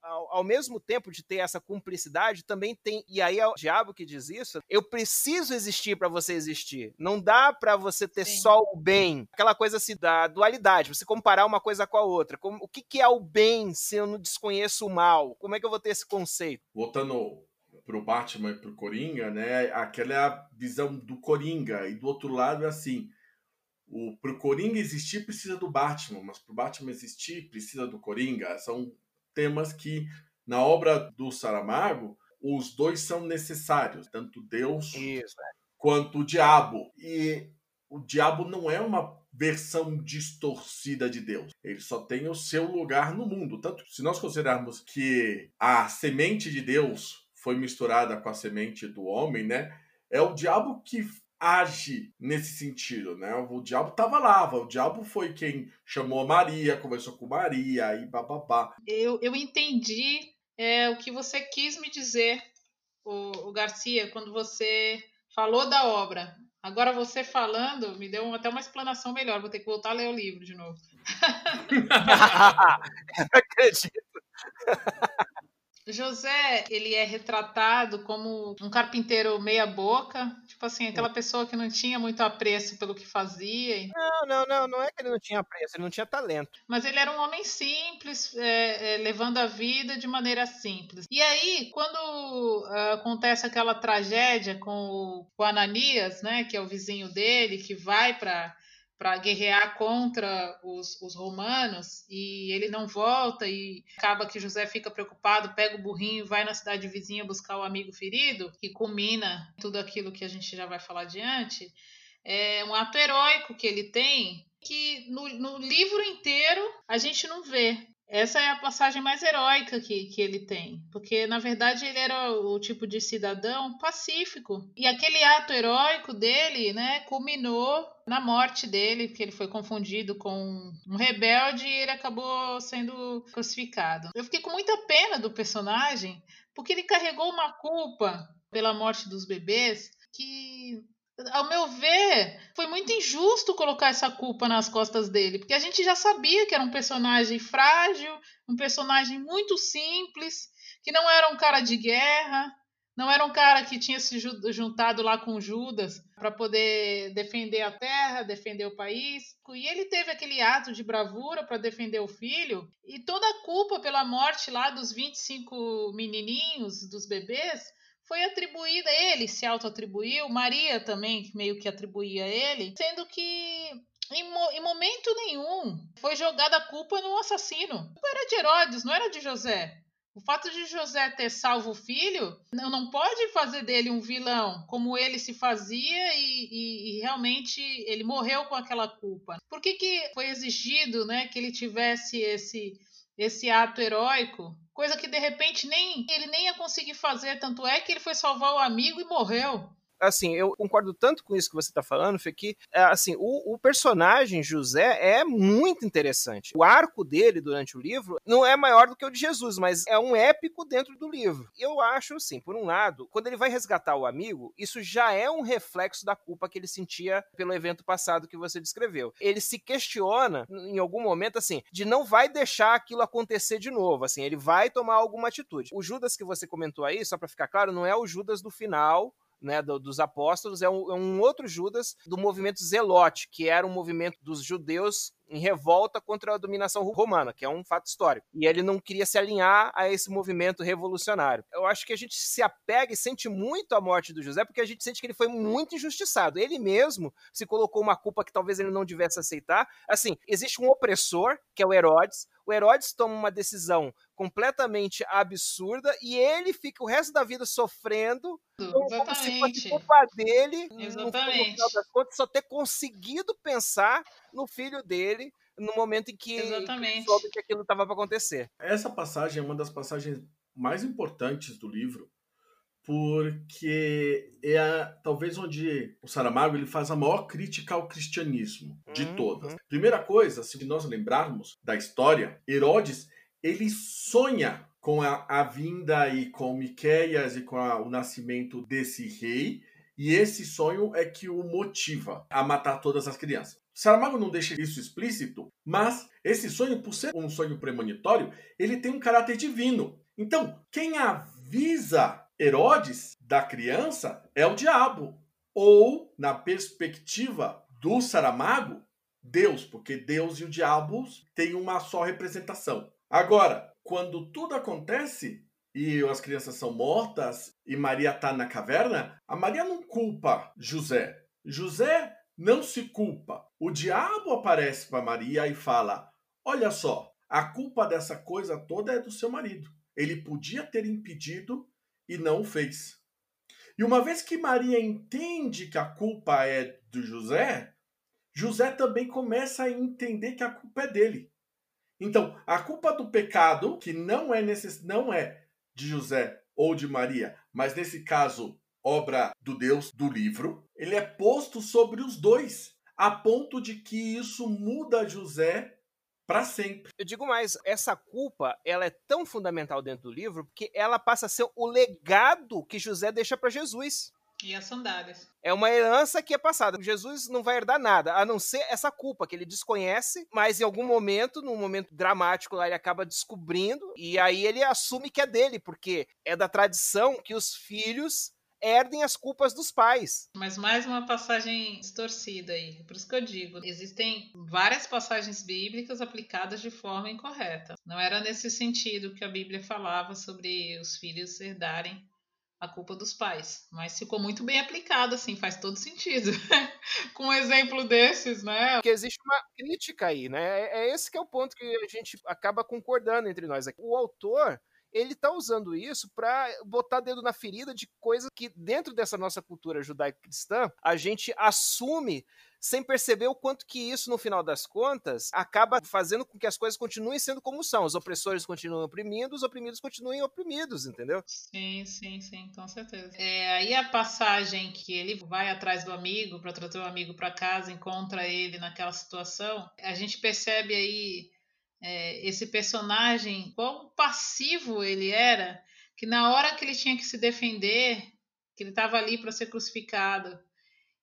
ao, ao, mesmo tempo de ter essa cumplicidade, também tem. E aí é o diabo que diz isso. Eu preciso existir para você existir. Não dá para você ter Sim. só o bem. Aquela coisa assim da dualidade, você comparar uma coisa com a outra. Como, o que, que é o bem se eu não desconheço o mal? Como é que eu vou ter esse conceito? Voltando pro Batman e pro Coringa, né? Aquela é a visão do Coringa. E do outro lado é assim. O, pro Coringa existir precisa do Batman, mas pro Batman existir precisa do Coringa. São temas que, na obra do Saramago, os dois são necessários, tanto Deus Isso, é. quanto o diabo. E o diabo não é uma versão distorcida de Deus. Ele só tem o seu lugar no mundo. Tanto se nós considerarmos que a semente de Deus foi misturada com a semente do homem, né? É o diabo que age nesse sentido, né? O diabo estava lá, o diabo foi quem chamou a Maria, conversou com Maria e bababá. Eu, eu entendi é, o que você quis me dizer, o, o Garcia, quando você falou da obra. Agora você falando me deu até uma explanação melhor. Vou ter que voltar a ler o livro de novo. acredito. José, ele é retratado como um carpinteiro meia boca, tipo assim, aquela pessoa que não tinha muito apreço pelo que fazia. Não, não, não, não é que ele não tinha apreço, ele não tinha talento. Mas ele era um homem simples, é, é, levando a vida de maneira simples. E aí, quando uh, acontece aquela tragédia com o, com o Ananias, né, que é o vizinho dele, que vai para para guerrear contra os, os, romanos e ele não volta e acaba que José fica preocupado, pega o burrinho e vai na cidade vizinha buscar o amigo ferido, que culmina tudo aquilo que a gente já vai falar adiante. É um ato heróico que ele tem que no, no livro inteiro a gente não vê. Essa é a passagem mais heróica que, que ele tem, porque na verdade ele era o tipo de cidadão pacífico. E aquele ato heróico dele, né, culminou na morte dele, que ele foi confundido com um rebelde e ele acabou sendo crucificado. Eu fiquei com muita pena do personagem, porque ele carregou uma culpa pela morte dos bebês que ao meu ver, foi muito injusto colocar essa culpa nas costas dele, porque a gente já sabia que era um personagem frágil, um personagem muito simples, que não era um cara de guerra, não era um cara que tinha se juntado lá com Judas para poder defender a terra, defender o país. E ele teve aquele ato de bravura para defender o filho, e toda a culpa pela morte lá dos 25 menininhos, dos bebês, foi atribuída a ele, se auto-atribuiu, Maria também meio que atribuía a ele, sendo que em, mo em, momento nenhum foi jogada a culpa no assassino. A culpa era de Herodes, não era de José. O fato de José ter salvo o filho não, não pode fazer dele um vilão, como ele se fazia e, e, e, realmente ele morreu com aquela culpa. Por que, que foi exigido né, que ele tivesse esse, esse ato heróico coisa que de repente nem ele nem ia conseguir fazer, tanto é que ele foi salvar o amigo e morreu. Assim, eu concordo tanto com isso que você está falando, Fê, que, é, assim, o, o, personagem José é muito interessante. O arco dele durante o livro não é maior do que o de Jesus, mas é um épico dentro do livro. Eu acho, assim, por um lado, quando ele vai resgatar o amigo, isso já é um reflexo da culpa que ele sentia pelo evento passado que você descreveu. Ele se questiona, em algum momento, assim, de não vai deixar aquilo acontecer de novo, assim, ele vai tomar alguma atitude. O Judas que você comentou aí, só para ficar claro, não é o Judas do final, né, do, dos apóstolos, é um, é um, outro Judas do movimento Zelote, que era um movimento dos judeus em revolta contra a dominação romana, que é um fato histórico. E ele não queria se alinhar a esse movimento revolucionário. Eu acho que a gente se apega e sente muito a morte do José, porque a gente sente que ele foi muito injustiçado. Ele mesmo se colocou uma culpa que talvez ele não devesse aceitar. Assim, existe um opressor, que é o Herodes. O Herodes toma uma decisão completamente absurda e ele fica o resto da vida sofrendo Exatamente. como se fosse culpa dele Exatamente. no final das contas só ter conseguido pensar no filho dele no momento em que, que soube que aquilo estava para acontecer. Essa passagem é uma das passagens mais importantes do livro, porque é a, talvez onde o Saramago ele faz a maior crítica ao cristianismo de uhum. todas. Primeira coisa, se nós lembrarmos da história, Herodes ele sonha com a, a vinda e com Miqueias e com a, o nascimento desse rei, e esse sonho é que o motiva a matar todas as crianças. Saramago não deixa isso explícito, mas esse sonho, por ser um sonho premonitório, ele tem um caráter divino. Então, quem avisa Herodes da criança é o diabo. Ou, na perspectiva do Saramago, Deus, porque Deus e o diabo têm uma só representação. Agora, quando tudo acontece e as crianças são mortas e Maria está na caverna, a Maria não culpa José. José não se culpa. O diabo aparece para Maria e fala: Olha só, a culpa dessa coisa toda é do seu marido. Ele podia ter impedido e não o fez. E uma vez que Maria entende que a culpa é do José, José também começa a entender que a culpa é dele. Então, a culpa do pecado, que não é necess... não é de José ou de Maria, mas nesse caso obra do Deus do livro, ele é posto sobre os dois, a ponto de que isso muda José para sempre. Eu digo mais, essa culpa, ela é tão fundamental dentro do livro porque ela passa a ser o legado que José deixa para Jesus. E as sandálias. É uma herança que é passada. Jesus não vai herdar nada, a não ser essa culpa que ele desconhece, mas em algum momento, num momento dramático lá, ele acaba descobrindo e aí ele assume que é dele, porque é da tradição que os filhos herdem as culpas dos pais. Mas mais uma passagem distorcida aí. Por isso que eu digo, existem várias passagens bíblicas aplicadas de forma incorreta. Não era nesse sentido que a Bíblia falava sobre os filhos herdarem a culpa dos pais, mas ficou muito bem aplicado, assim, faz todo sentido. Com um exemplo desses, né? Porque existe uma crítica aí, né? É, é esse que é o ponto que a gente acaba concordando entre nós. O autor, ele está usando isso para botar dedo na ferida de coisas que, dentro dessa nossa cultura judaico-cristã, a gente assume sem perceber o quanto que isso, no final das contas, acaba fazendo com que as coisas continuem sendo como são. Os opressores continuam oprimindo, os oprimidos continuem oprimidos, entendeu? Sim, sim, sim, com certeza. É, aí a passagem que ele vai atrás do amigo para trazer o amigo para casa, encontra ele naquela situação, a gente percebe aí é, esse personagem, quão passivo ele era, que na hora que ele tinha que se defender, que ele estava ali para ser crucificado,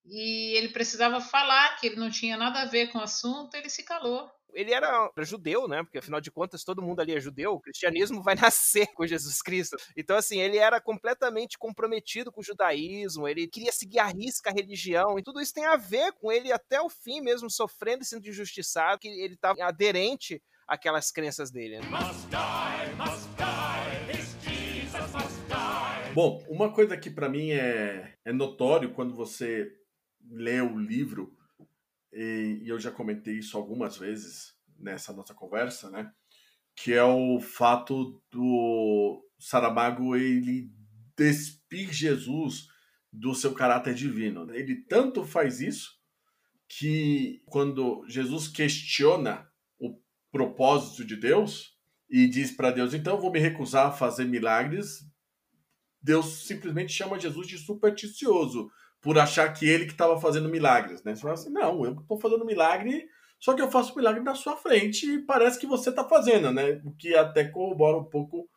e ele precisava falar que ele não tinha nada a ver com o assunto, ele se calou. Ele era judeu, né? Porque afinal de contas todo mundo ali é judeu. O cristianismo vai nascer com Jesus Cristo. Então, assim, ele era completamente comprometido com o judaísmo. Ele queria seguir a risca a religião. E tudo isso tem a ver com ele até o fim mesmo, sofrendo e sendo injustiçado. Que ele estava aderente aquelas crenças dele. Né? Bom, uma coisa que para mim é, é notório quando você lê o livro, e, e eu já comentei isso algumas vezes nessa nossa conversa, né? Que é o fato do Saramago ele despir Jesus do seu caráter divino. Ele tanto faz isso que quando Jesus questiona propósito de Deus e diz para Deus: então vou me recusar a fazer milagres. Deus simplesmente chama Jesus de supersticioso, por achar que ele que estava fazendo milagres, né? Você fala assim, não, eu estou fazendo milagre, só que eu faço milagre na sua frente e parece que você está fazendo, né? O que até corrobora um pouco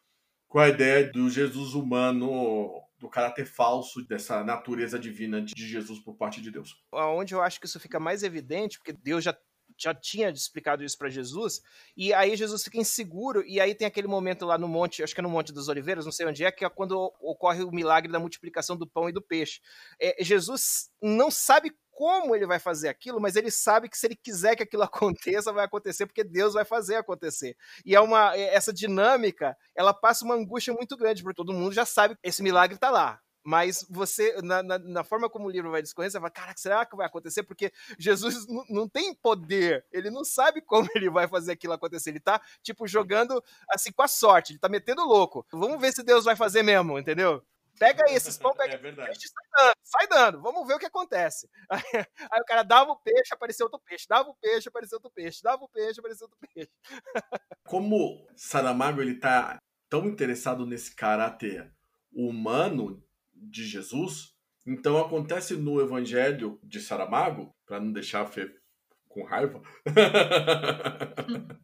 com a ideia do Jesus humano, do caráter falso, dessa natureza divina de Jesus por parte de Deus. Onde eu acho que isso fica mais evidente, porque Deus já já tinha explicado isso para Jesus, e aí Jesus fica inseguro, e aí tem aquele momento lá no monte, acho que é no Monte das Oliveiras, não sei onde é, que é quando ocorre o milagre da multiplicação do pão e do peixe. É, Jesus não sabe como ele vai fazer aquilo, mas ele sabe que se ele quiser que aquilo aconteça, vai acontecer, porque Deus vai fazer acontecer. E é uma é, essa dinâmica, ela passa uma angústia muito grande, porque todo mundo já sabe que esse milagre está lá. Mas você, na, na, na, forma como o livro vai discorrer, você vai, caraca, será que vai acontecer? Porque Jesus não tem poder, ele não sabe como ele vai fazer aquilo acontecer. Ele tá, tipo, jogando assim com a sorte, ele tá metendo louco. Vamos ver se Deus vai fazer mesmo, entendeu? Pega aí esses pão, pega é verdade. peixe, sai dando, sai dando, vamos ver o que acontece. Aí, aí, o cara dava o peixe, apareceu outro peixe, dava o peixe, apareceu outro peixe, dava o peixe, apareceu outro peixe. Como Saramago ele tá tão interessado nesse caráter humano de Jesus. Então acontece no Evangelho de Saramago, para não deixar a Fê com raiva.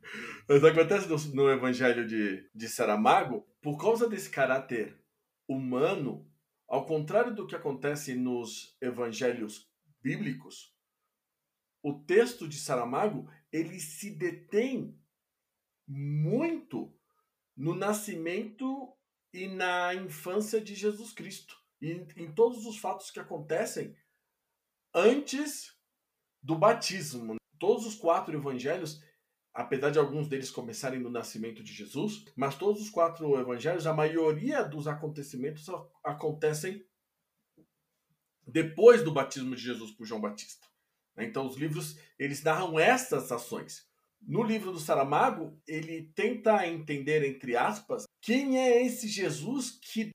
Mas acontece no, no Evangelho de, de Saramago, por causa desse caráter humano, ao contrário do que acontece nos evangelhos bíblicos, o texto de Saramago ele se detém muito no nascimento e na infância de Jesus Cristo e em todos os fatos que acontecem antes do batismo. Todos os quatro evangelhos, apesar de alguns deles começarem no nascimento de Jesus, mas todos os quatro evangelhos, a maioria dos acontecimentos acontecem depois do batismo de Jesus por João Batista. Então os livros eles narram essas ações. No livro do Saramago, ele tenta entender entre aspas quem é esse Jesus que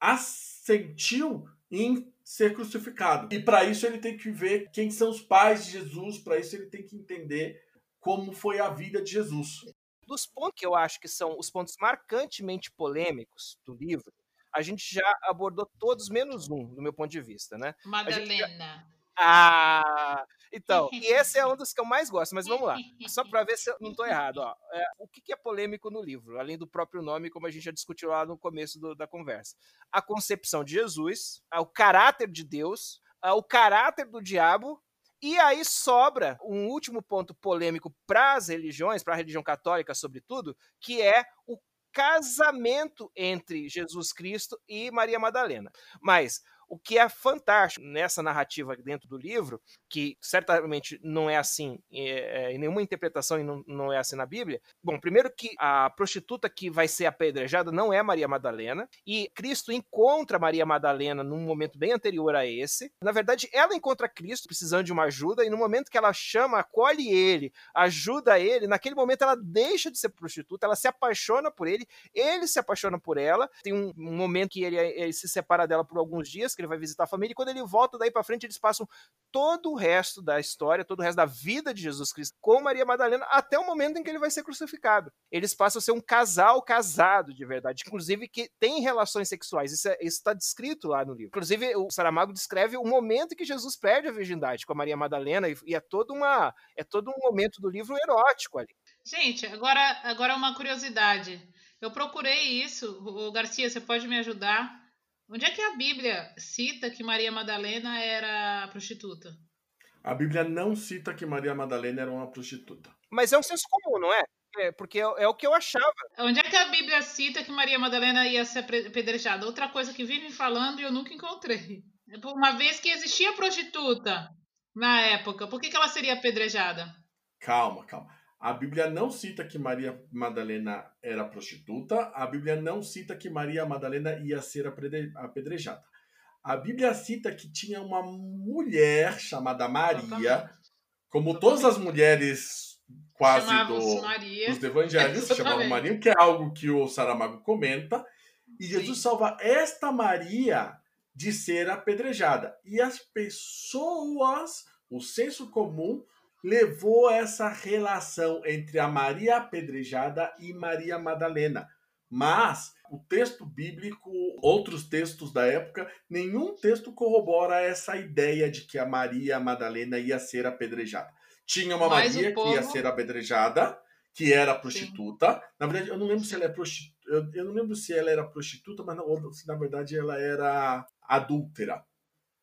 assentiu em ser crucificado. E para isso ele tem que ver quem são os pais de Jesus, para isso ele tem que entender como foi a vida de Jesus. Dos pontos que eu acho que são os pontos marcantemente polêmicos do livro, a gente já abordou todos menos um, do meu ponto de vista, né? Madalena. Ah, então, e esse é um dos que eu mais gosto, mas vamos lá. Só para ver se eu não estou errado. Ó. É, o que, que, é polêmico no livro, além do próprio nome, como a gente já discutiu lá no começo do, da conversa? A concepção de Jesus, o caráter de Deus, o caráter do diabo, e aí sobra um último ponto polêmico para as religiões, para a religião católica, sobretudo, que é o casamento entre Jesus Cristo e Maria Madalena. Mas o que é fantástico nessa narrativa dentro do livro, que certamente não é assim é, em nenhuma interpretação e não, não é assim na Bíblia. Bom, primeiro que a prostituta que vai ser apedrejada não é Maria Madalena, e Cristo encontra Maria Madalena num momento bem anterior a esse. Na verdade, ela encontra Cristo precisando de uma ajuda, e no momento que ela chama, acolhe ele, ajuda ele, naquele momento ela deixa de ser prostituta, ela se apaixona por ele, ele se apaixona por ela. Tem um, um momento que ele, ele se separa dela por alguns dias, que ele vai visitar a família, e quando ele volta daí para frente, eles passam todo o resto da história, todo o resto da vida de Jesus Cristo com Maria Madalena, até o momento em que ele vai ser crucificado. Eles passam a ser um casal casado de verdade, inclusive que tem relações sexuais. Isso é, está descrito lá no livro. Inclusive, o Saramago descreve o momento em que Jesus perde a virgindade com a Maria Madalena, e, e é todo uma é todo um momento do livro erótico ali. Gente, agora, agora uma curiosidade. Eu procurei isso. O Garcia, você pode me ajudar? Onde é que a Bíblia cita que Maria Madalena era prostituta? A Bíblia não cita que Maria Madalena era uma prostituta. Mas é um senso comum, não é? É, porque é, é, o que eu achava. Onde é que a Bíblia cita que Maria Madalena ia ser apedrejada? Outra coisa que vive falando e eu nunca encontrei. É uma vez que existia prostituta na época, por que, que ela seria apedrejada? Calma, calma. A Bíblia não cita que Maria Madalena era prostituta, a Bíblia não cita que Maria Madalena ia ser apedrejada. A Bíblia cita que tinha uma mulher chamada Maria, como todas as mulheres quase do, dos evangelhos, se chamavam Maria, que é algo que o Saramago comenta, e Jesus Sim. salva esta Maria de ser apedrejada. E as pessoas, o senso comum, levou essa relação entre a Maria apedrejada e Maria Madalena. Mas o texto bíblico, outros textos da época, nenhum texto corrobora essa ideia de que a Maria Madalena ia ser apedrejada. Tinha uma Mas Maria povo- que ia ser apedrejada, que era prostituta. Na verdade, eu não lembro se ela é prostituta. Eu, eu não lembro se ela era prostituta, mas não, ou se na verdade ela era adúltera.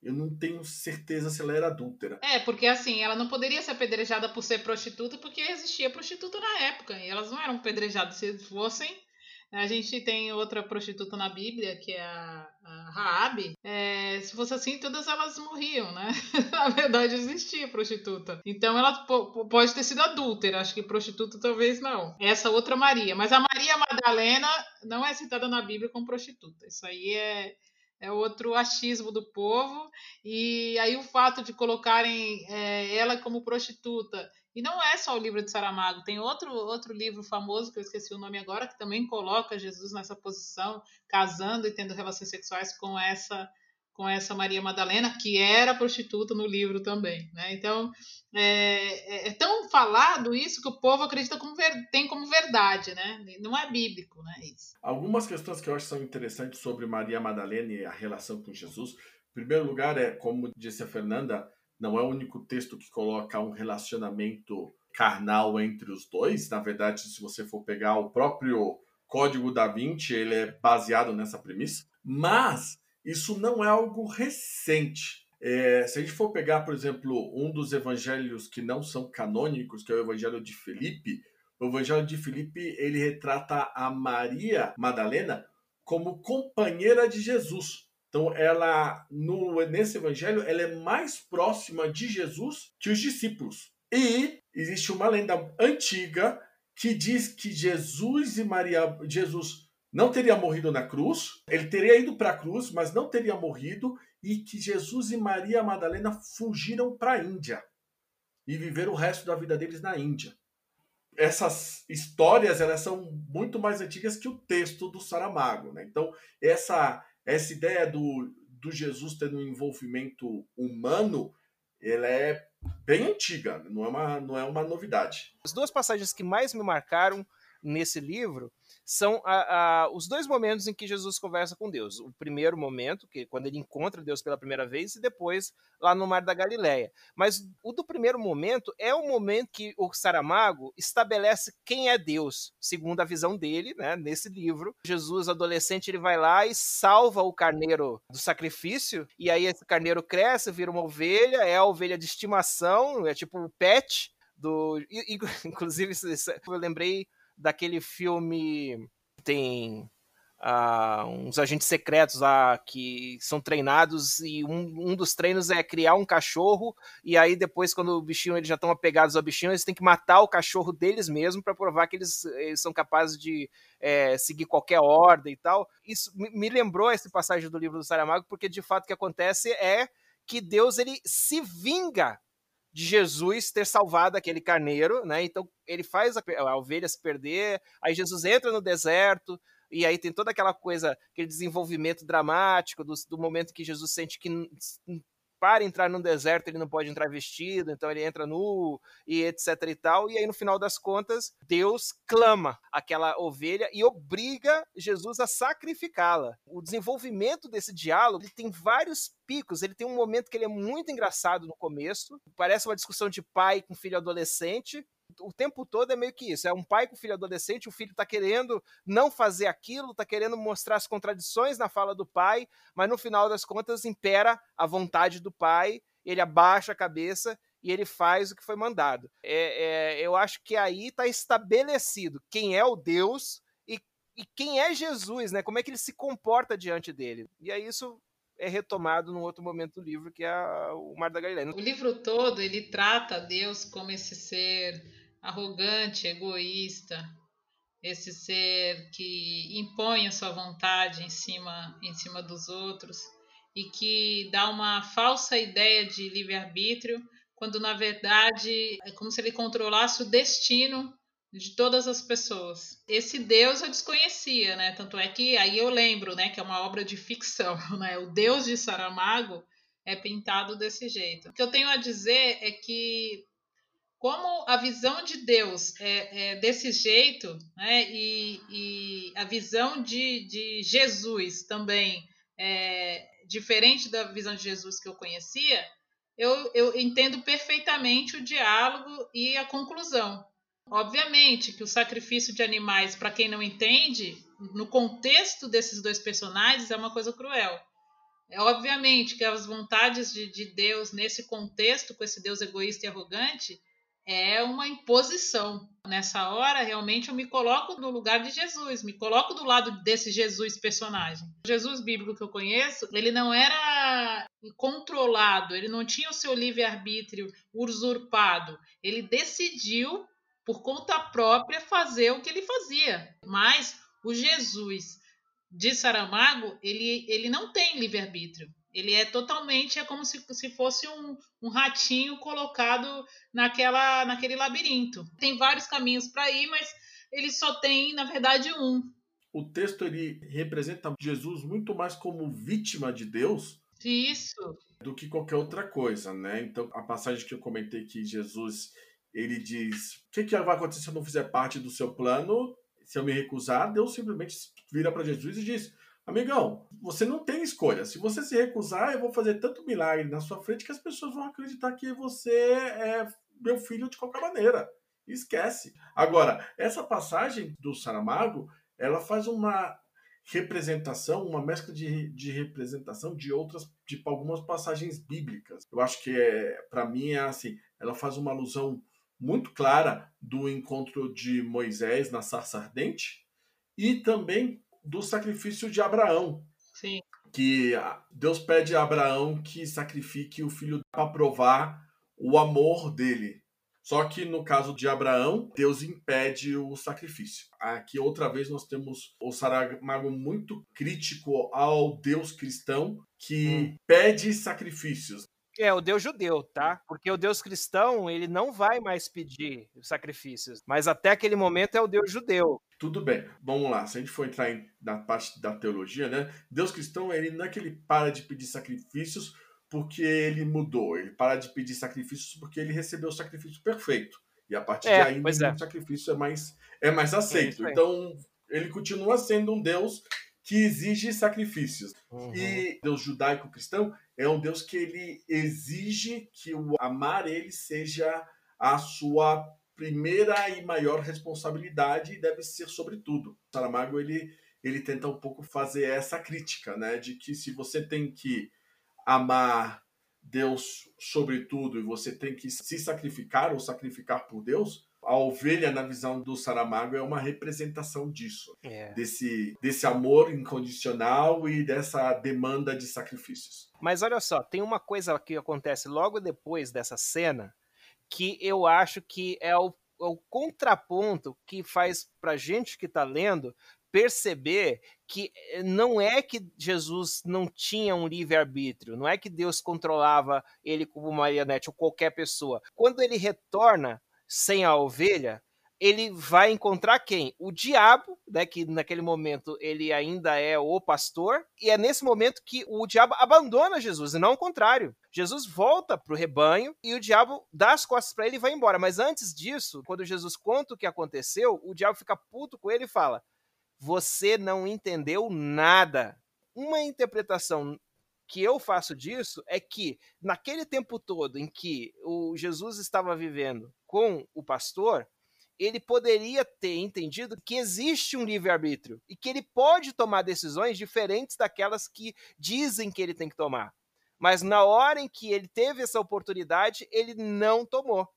Eu não tenho certeza se ela era adúltera. É, porque assim, ela não poderia ser apedrejada por ser prostituta, porque existia prostituta na época, e elas não eram apedrejadas. Se fossem, a gente tem outra prostituta na Bíblia, que é a, a Raabe. É, se fosse assim, todas elas morriam, né? na verdade, existia prostituta. Então, ela po- po- pode ter sido adúltera, acho que prostituta talvez não. Essa outra Maria. Mas a Maria Madalena não é citada na Bíblia como prostituta. Isso aí é, é outro achismo do povo. E aí o fato de colocarem é, ela como prostituta. E não é só o livro de Saramago, tem outro, outro livro famoso, que eu esqueci o nome agora, que também coloca Jesus nessa posição, casando e tendo relações sexuais com essa com essa Maria Madalena, que era prostituta no livro também. Né? Então, é, é- é tão falado isso que o povo acredita como ver- tem como verdade, né? Não é bíblico, né? Isso. Algumas questões que eu acho são interessantes sobre Maria Madalena e a relação com Jesus. Em primeiro lugar, é como disse a Fernanda, não é o único texto que coloca um relacionamento carnal entre os dois. Na verdade, se você for pegar o próprio Código da Vinci, ele é baseado nessa premissa. Mas isso não é algo recente. É, se a gente for pegar, por exemplo, um dos evangelhos que não são canônicos, que é o Evangelho de Felipe, o Evangelho de Filipe ele retrata a Maria Madalena como companheira de Jesus. Então, ela no, nesse evangelho ela é mais próxima de Jesus que os discípulos. E existe uma lenda antiga que diz que Jesus e Maria, Jesus não teria morrido na cruz, ele teria ido para a cruz, mas não teria morrido, e que Jesus e Maria Madalena fugiram para a Índia e viveram o resto da vida deles na Índia essas histórias elas são muito mais antigas que o texto do Saramago, né? Então essa essa ideia do, do Jesus tendo um envolvimento humano, ela é bem antiga, não é uma não é uma novidade. As duas passagens que mais me marcaram nesse livro são a, a, os dois momentos em que Jesus conversa com Deus. O primeiro momento, que é quando ele encontra Deus pela primeira vez, e depois lá no Mar da Galileia. Mas o do primeiro momento é o momento que o Saramago estabelece quem é Deus, segundo a visão dele, né, nesse livro. Jesus, adolescente, ele vai lá e salva o carneiro do sacrifício, e aí esse carneiro cresce, vira uma ovelha, é a ovelha de estimação, é tipo o pet do. Inclusive, eu lembrei daquele filme tem uh, uns agentes secretos lá que são treinados e um, um, dos treinos é criar um cachorro e aí depois quando o bichinho eles já estão apegados ao bichinho eles têm que matar o cachorro deles mesmo para provar que eles, eles, são capazes de é, seguir qualquer ordem e tal. Isso me, me lembrou essa passagem do livro do Saramago porque de fato o que acontece é que Deus ele se vinga de Jesus ter salvado aquele carneiro, né? Então ele faz a, a, ovelha se perder, aí Jesus entra no deserto, e aí tem toda aquela coisa, aquele desenvolvimento dramático do, do momento que Jesus sente que para entrar no deserto ele não pode entrar vestido, então ele entra nu e etc e tal, e aí no final das contas Deus clama aquela ovelha e obriga Jesus a sacrificá-la. O desenvolvimento desse diálogo ele tem vários picos, ele tem um momento que ele é muito engraçado no começo, parece uma discussão de pai com filho adolescente, o tempo todo é meio que isso. É um pai com filho adolescente, o filho tá querendo não fazer aquilo, tá querendo mostrar as contradições na fala do pai, mas no final das contas impera a vontade do pai, ele abaixa a cabeça e ele faz o que foi mandado. É, é, eu acho que aí está estabelecido quem é o Deus e, e quem é Jesus, né? Como é que ele se comporta diante dele. E aí isso é retomado num outro momento do livro, que é o Mar da Galileia. O livro todo ele trata Deus como esse ser arrogante, egoísta, esse ser que impõe a sua vontade em cima, em cima dos outros e que dá uma falsa ideia de livre-arbítrio, quando na verdade é como se ele controlasse o destino de todas as pessoas. Esse Deus eu desconhecia, né? Tanto é que aí eu lembro, né, que é uma obra de ficção, né? O Deus de Saramago é pintado desse jeito. O que eu tenho a dizer é que como a visão de Deus é, é desse jeito, né, e, e, a visão de, de Jesus também é diferente da visão de Jesus que eu conhecia, eu, eu entendo perfeitamente o diálogo e a conclusão. Obviamente que o sacrifício de animais, para quem não entende, no contexto desses dois personagens, é uma coisa cruel. É obviamente que as vontades de, de Deus nesse contexto, com esse Deus egoísta e arrogante, é uma imposição. Nessa hora, realmente, eu me coloco no lugar de Jesus, me coloco do lado desse Jesus personagem. O Jesus bíblico que eu conheço, ele não era controlado, ele não tinha o seu livre-arbítrio usurpado. Ele decidiu, por conta própria, fazer o que ele fazia. Mas o Jesus de Saramago, ele, ele não tem livre-arbítrio. Ele é totalmente, é como se, se fosse um, um ratinho colocado naquela, naquele labirinto. Tem vários caminhos para ir, mas ele só tem, na verdade, um. O texto ele representa Jesus muito mais como vítima de Deus. Isso. Do que qualquer outra coisa, né? Então, a passagem que eu comentei que Jesus ele diz: O que, que vai acontecer se eu não fizer parte do seu plano? Se eu me recusar, Deus simplesmente vira para Jesus e diz: Amigão, você não tem escolha. Se você se recusar, eu vou fazer tanto milagre na sua frente que as pessoas vão acreditar que você é meu filho de qualquer maneira. Esquece. Agora, essa passagem do Saramago, ela faz uma representação, uma mescla de, de representação de outras, de algumas passagens bíblicas. Eu acho que é, para mim é assim, ela faz uma alusão muito clara do encontro de Moisés na sarça ardente e também do sacrifício de Abraão. Sim. Que Deus pede a Abraão que sacrifique o filho para provar o amor dele. Só que no caso de Abraão, Deus impede o sacrifício. Aqui outra vez nós temos o Saramago muito crítico ao Deus cristão que hum. pede sacrifícios. É, o Deus judeu, tá? Porque o Deus cristão, ele não vai mais pedir sacrifícios. Mas até aquele momento é o Deus judeu. Tudo bem, vamos lá. Se a gente for entrar em, na parte da teologia, né? Deus cristão, ele não é que ele para de pedir sacrifícios porque ele mudou. Ele para de pedir sacrifícios porque ele recebeu o sacrifício perfeito. E a partir é, de aí, é. o sacrifício é mais, é mais aceito. É então, ele continua sendo um Deus que exige sacrifícios. Uhum. E Deus judaico-cristão é um Deus que ele exige que o amar ele seja a sua primeira e maior responsabilidade deve ser sobre tudo. Saramago ele ele tenta um pouco fazer essa crítica, né, de que se você tem que amar Deus sobre tudo e você tem que se sacrificar ou sacrificar por Deus, a ovelha na visão do Saramago é uma representação disso, é. desse desse amor incondicional e dessa demanda de sacrifícios. Mas olha só, tem uma coisa que acontece logo depois dessa cena que eu acho que é o, é o contraponto que faz para gente que está lendo perceber que eh, não é que Jesus não tinha um livre-arbítrio, não é que Deus controlava ele como marionete ou qualquer pessoa. Quando ele retorna sem a ovelha, ele vai encontrar quem? O diabo, né, que naquele momento ele ainda é o pastor, e é nesse momento que o diabo abandona Jesus, e não o contrário. Jesus volta para o rebanho e o diabo dá as costas para ele e vai embora. Mas antes disso, quando Jesus conta o que aconteceu, o diabo fica puto com ele e fala: Você não entendeu nada. Uma interpretação que eu faço disso é que naquele tempo todo em que o Jesus estava vivendo com o pastor, ele poderia ter entendido que existe um livre-arbítrio e que ele pode tomar decisões diferentes daquelas que dizem que ele tem que tomar. Mas na hora em que ele teve essa oportunidade, ele não tomou.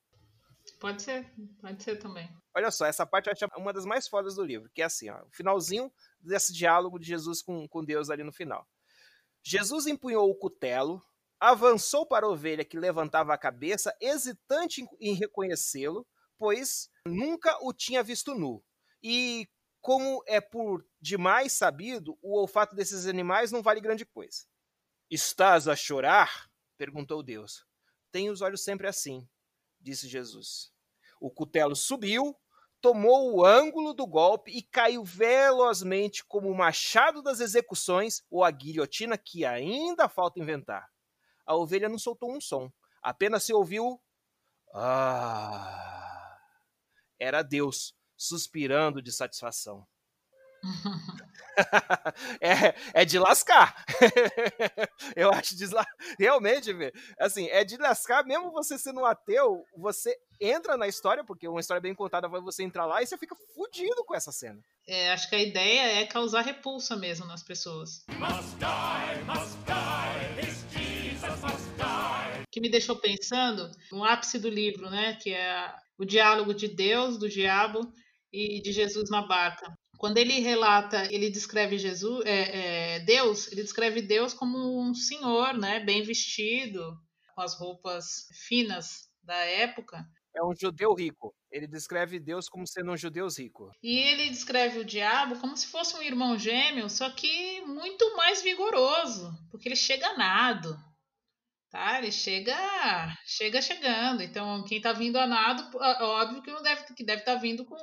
Pode ser, pode ser também. Olha só, essa parte eu acho uma das mais fodas do livro, que é assim, ó, o finalzinho desse diálogo de Jesus com, com Deus ali no final. Jesus empunhou o cutelo, avançou para a ovelha que levantava a cabeça, hesitante em reconhecê-lo, pois nunca o tinha visto nu. E como é por demais sabido, o olfato desses animais não vale grande coisa. Estás a chorar? perguntou Deus. Tenho os olhos sempre assim, disse Jesus. O cutelo subiu, tomou o ângulo do golpe e caiu velozmente como o machado das execuções ou a guilhotina que ainda falta inventar. A ovelha não soltou um som, apenas se ouviu Ah, era Deus suspirando de satisfação. é, é de lascar. eu acho de realmente, assim, é de lascar, mesmo você sendo um ateu, você entra na história, porque uma história bem contada vai você entrar lá e você fica fudido com essa cena. É, acho que a ideia é causar repulsa mesmo nas pessoas. Must die, must die, Jesus must die. Que me deixou pensando no ápice do livro, né, que é o diálogo de Deus, do diabo e de Jesus na barca. Quando ele relata, ele descreve Jesus, é, é, Deus, ele descreve Deus como um senhor, né, bem vestido, com as roupas finas da época. É um judeu rico. Ele descreve Deus como sendo um judeu rico. E ele descreve o diabo como se fosse um irmão gêmeo, só que muito mais vigoroso, porque ele chega nado. Tá? Ele chega, chega chegando. Então, quem está vindo a nado, óbvio que não deve que deve estar tá vindo com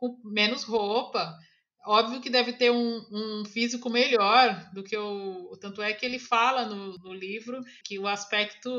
com menos roupa. Óbvio que deve ter um, um, físico melhor do que o. Tanto é que ele fala no, no, livro que o aspecto,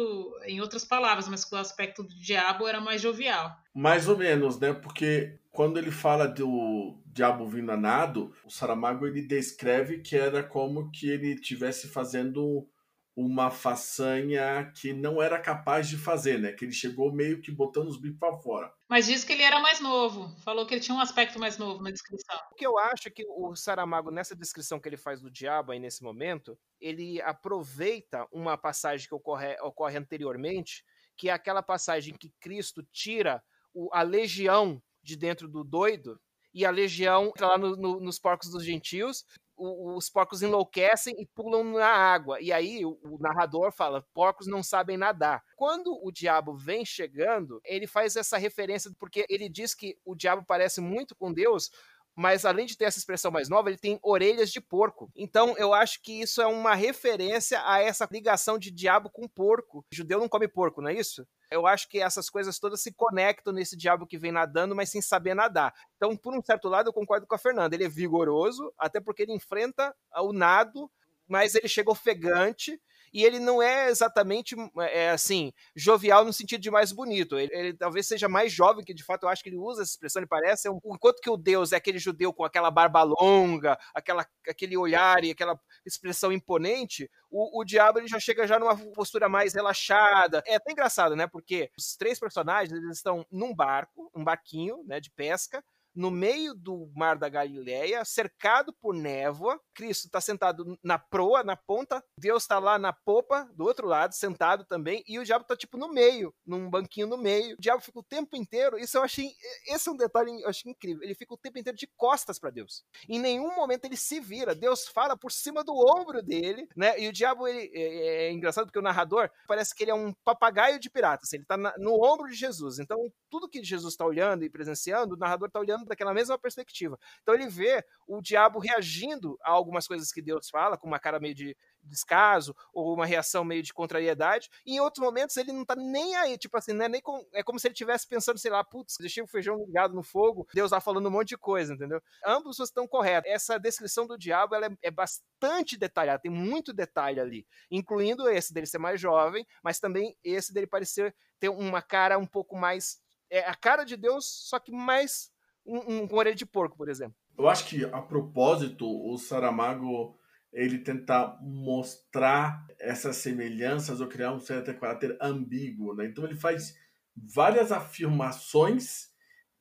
em outras palavras, mas que o aspecto do diabo era mais jovial. Mais ou menos, né? Porque quando ele fala do diabo vindo a nado, o Saramago ele descreve que era como que ele estivesse fazendo uma façanha que não era capaz de fazer, né? Que ele chegou meio que botando os bicos para fora. Mas diz que ele era mais novo. Falou que ele tinha um aspecto mais novo na descrição. O que eu acho é que o Saramago, nessa descrição que ele faz do diabo aí nesse momento, ele aproveita uma passagem que ocorre, ocorre anteriormente, que é aquela passagem que Cristo tira o, a legião de dentro do doido, e a legião entra lá no, no, nos porcos dos gentios os porcos enlouquecem e pulam na água. E aí o, o, narrador fala: porcos não sabem nadar. Quando o diabo vem chegando, ele faz essa referência, porque ele diz que o diabo parece muito com Deus. Mas além de ter essa expressão mais nova, ele tem orelhas de porco. Então eu acho que isso é uma referência a essa ligação de diabo com porco. O judeu não come porco, não é isso? Eu acho que essas coisas todas se conectam nesse diabo que vem nadando, mas sem saber nadar. Então, por um certo lado, eu concordo com a Fernanda. Ele é vigoroso, até porque ele enfrenta o nado, mas ele chega ofegante e ele não é exatamente é, assim jovial no sentido de mais bonito. Ele, ele, talvez seja mais jovem, que de fato eu acho que ele usa essa expressão, ele parece. É um, enquanto que o Deus é aquele judeu com aquela barba longa, aquela, aquele olhar e aquela expressão imponente, o, o diabo ele já chega já numa postura mais relaxada. É até engraçado, né? Porque os três personagens eles estão num barco, um barquinho, né, de pesca no meio do mar da Galileia, cercado por névoa. Cristo está sentado na proa, na ponta. Deus está lá na popa, do outro lado, sentado também. E o diabo está tipo no meio, num banquinho no meio. O diabo fica o tempo inteiro. Isso eu achei. Esse é um detalhe eu achei incrível. Ele fica o tempo inteiro de costas para Deus. Em nenhum momento ele se vira. Deus fala por cima do ombro dele, né? E o diabo ele é, é, é engraçado porque o narrador parece que ele é um papagaio de piratas. Ele está no ombro de Jesus. Então tudo que Jesus está olhando e presenciando, o narrador está olhando daquela mesma perspectiva. Então ele vê o diabo reagindo a algumas coisas que Deus fala, com uma cara meio de descaso ou uma reação meio de contrariedade, e em outros momentos ele não tá nem aí, tipo assim, não é nem com, é como se ele estivesse pensando, sei lá, putz, deixei o feijão ligado no fogo, Deus tá falando um monte de coisa, entendeu? Ambos estão corretos. Essa descrição do diabo ela é, é bastante detalhada, tem muito detalhe ali, incluindo esse dele ser mais jovem, mas também esse dele parecer ter uma cara um pouco mais é a cara de Deus, só que mais um, um, com orelha de porco, por exemplo. Eu acho que, a propósito, o Saramago ele tenta mostrar essas semelhanças ou criar um certo caráter ambíguo. Né? Então ele faz várias afirmações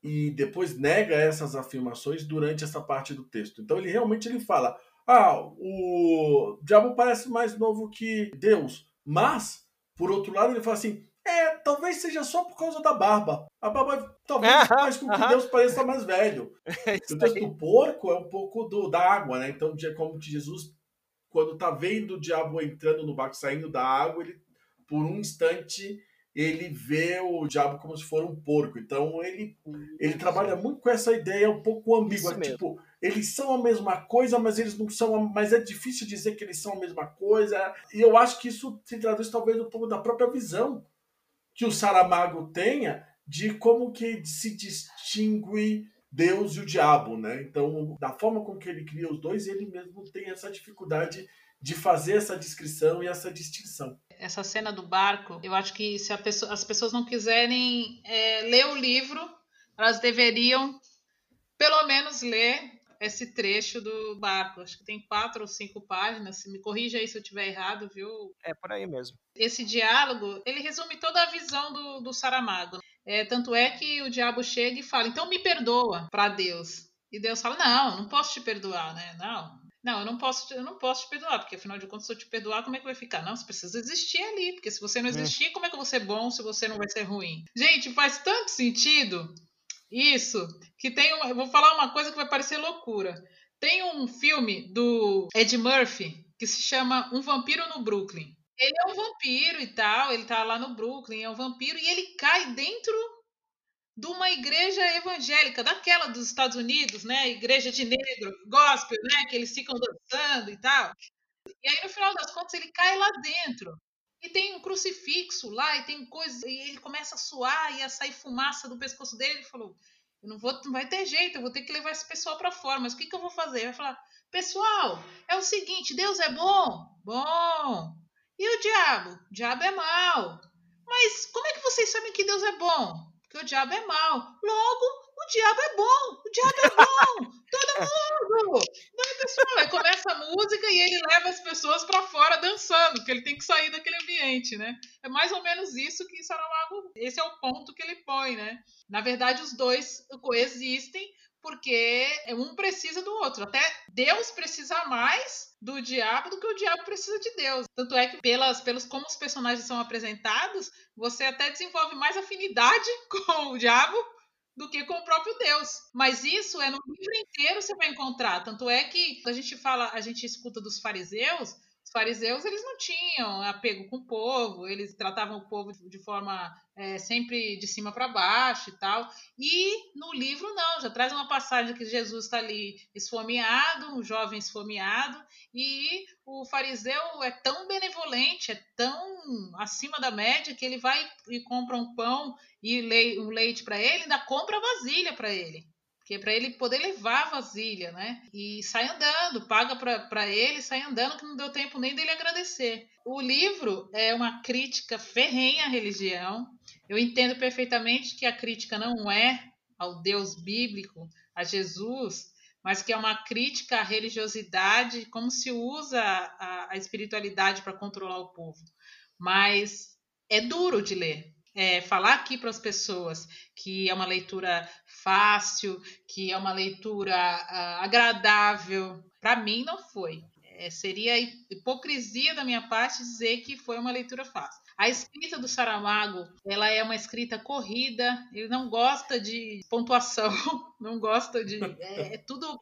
e depois nega essas afirmações durante essa parte do texto. Então ele realmente ele fala: ah, o diabo parece mais novo que Deus, mas por outro lado ele fala assim: é, talvez seja só por causa da barba. A barba talvez ah, faz com que Deus pareça mais velho. É o texto do porco é um pouco do, da água, né? Então, como que Jesus, quando tá vendo o diabo entrando no barco, saindo da água, ele, por um instante, ele vê o diabo como se fosse um porco. Então, ele, ele trabalha muito com essa ideia um pouco ambígua. Tipo, eles são a mesma coisa, mas eles não são. Mas é difícil dizer que eles são a mesma coisa. E eu acho que isso se traduz talvez um pouco da própria visão que o Saramago tenha de como que se distingue Deus e o diabo, né? Então, da forma com que ele cria os dois, ele mesmo tem essa dificuldade de fazer essa descrição e essa distinção. Essa cena do barco, eu acho que se pessoa, as pessoas não quiserem é, ler o livro, elas deveriam pelo menos ler esse trecho do barco. Acho que tem quatro ou cinco páginas. Se me corrija aí se eu estiver errado, viu? É por aí mesmo. Esse diálogo, ele resume toda a visão do, do Saramago. É, tanto é que o diabo chega e fala: então me perdoa para Deus. E Deus fala: não, não posso te perdoar, né? Não. Não, eu não posso, eu não posso te perdoar, porque afinal de contas, se eu te perdoar, como é que vai ficar? Não, você precisa existir ali, porque se você não é. existir, é. como é que eu vou ser bom se você não vai ser ruim? Gente, faz tanto sentido isso, que tem uma, eu vou falar uma coisa que vai parecer loucura. Tem um filme do Ed Murphy que se chama Um Vampiro no Brooklyn. Ele é um vampiro e tal, ele tá lá no Brooklyn, é um vampiro e ele cai dentro de uma igreja evangélica, daquela dos Estados Unidos, né? Igreja de negro, gospel, né? Que eles ficam dançando e tal. E aí, no final das contas, ele cai lá dentro. E tem um crucifixo lá, e tem coisas. E ele começa a suar e a sair fumaça do pescoço dele. Ele falou: eu não vou, não vai ter jeito, eu vou ter que levar esse pessoal para fora. Mas o que, que eu vou fazer? Ele vai falar: pessoal, é o seguinte, Deus é bom, bom. E o diabo? O diabo é mal. Mas como é que vocês sabem que Deus é bom? Porque o diabo é mal. Logo, o diabo é bom. O diabo é bom. Todo mundo. Não, pessoal, aí começa a música e ele leva as pessoas para fora dançando, porque ele tem que sair daquele ambiente, né? É mais ou menos isso que Saramago, esse é o ponto que ele põe, né? Na verdade, os dois coexistem, porque um precisa do outro. Até Deus precisa mais do diabo do que o diabo precisa de Deus. Tanto é que pelas, pelos como os personagens são apresentados, você até desenvolve mais afinidade com o diabo do que com o próprio Deus. Mas isso é no livro inteiro você vai encontrar. Tanto é que a gente fala, a gente escuta dos fariseus, os fariseus eles não tinham apego com o povo, eles tratavam o povo de forma é, sempre de cima para baixo e tal. E no livro não, já traz uma passagem que Jesus está ali esfomeado, um jovem esfomeado, e o fariseu é tão benevolente, é tão acima da média que ele vai e compra um pão e um leite para ele, ainda compra vasilha para ele que é para ele poder levar a vasilha, né? E sai andando, paga para ele, sai andando, que não deu tempo nem dele agradecer. O livro é uma crítica ferrenha à religião. Eu entendo perfeitamente que a crítica não é ao Deus bíblico, a Jesus, mas que é uma crítica à religiosidade, como se usa a, a espiritualidade para controlar o povo. Mas é duro de ler, é, falar aqui para as pessoas que é uma leitura fácil, que é uma leitura uh, agradável, para mim não foi. É, seria hipocrisia da minha parte dizer que foi uma leitura fácil. A escrita do Saramago, ela é uma escrita corrida, ele não gosta de pontuação, não gosta de... É, é tudo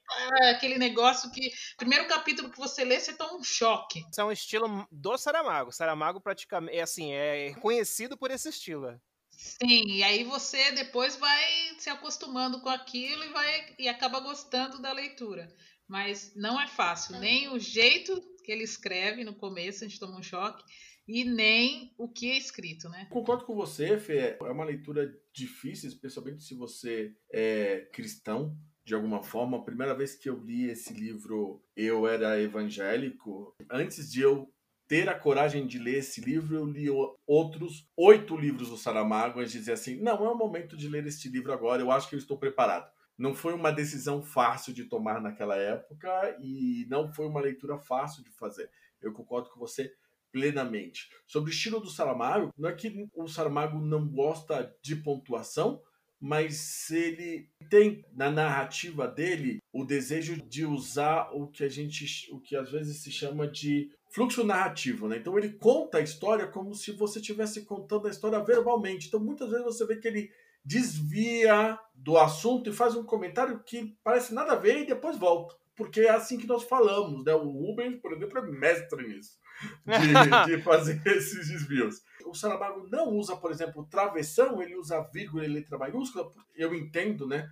aquele negócio que... Primeiro capítulo que você lê, você toma um choque. Isso é um estilo do Saramago. Saramago praticamente, é assim, é conhecido por esse estilo. Sim, e aí você depois vai se acostumando com aquilo e vai e acaba gostando da leitura. Mas não é fácil, nem o jeito que ele escreve no começo, a gente toma um choque, e nem o que é escrito, né? Concordo com você, Fê. É uma leitura difícil, especialmente se você é cristão, de alguma forma. A primeira vez que eu li esse livro, eu era evangélico. Antes de eu ter a coragem de ler esse livro, eu li outros oito livros do Saramago e dizer assim: não, é o momento de ler este livro agora, eu acho que eu estou preparado. Não foi uma decisão fácil de tomar naquela época e não foi uma leitura fácil de fazer. Eu concordo com você plenamente. Sobre o estilo do Saramago, não é que o Saramago não gosta de pontuação, mas ele tem na narrativa dele o desejo de usar o que a gente, o que às vezes se chama de fluxo narrativo, né? Então ele conta a história como se você estivesse contando a história verbalmente. Então muitas vezes você vê que ele desvia do assunto e faz um comentário que parece nada a ver e depois volta. Porque é assim que nós falamos, né? O Rubens, por exemplo, é mestre nisso de, de fazer esses desvios. O Saramago não usa, por exemplo, travessão, ele usa vírgula e letra maiúscula. Eu entendo, né?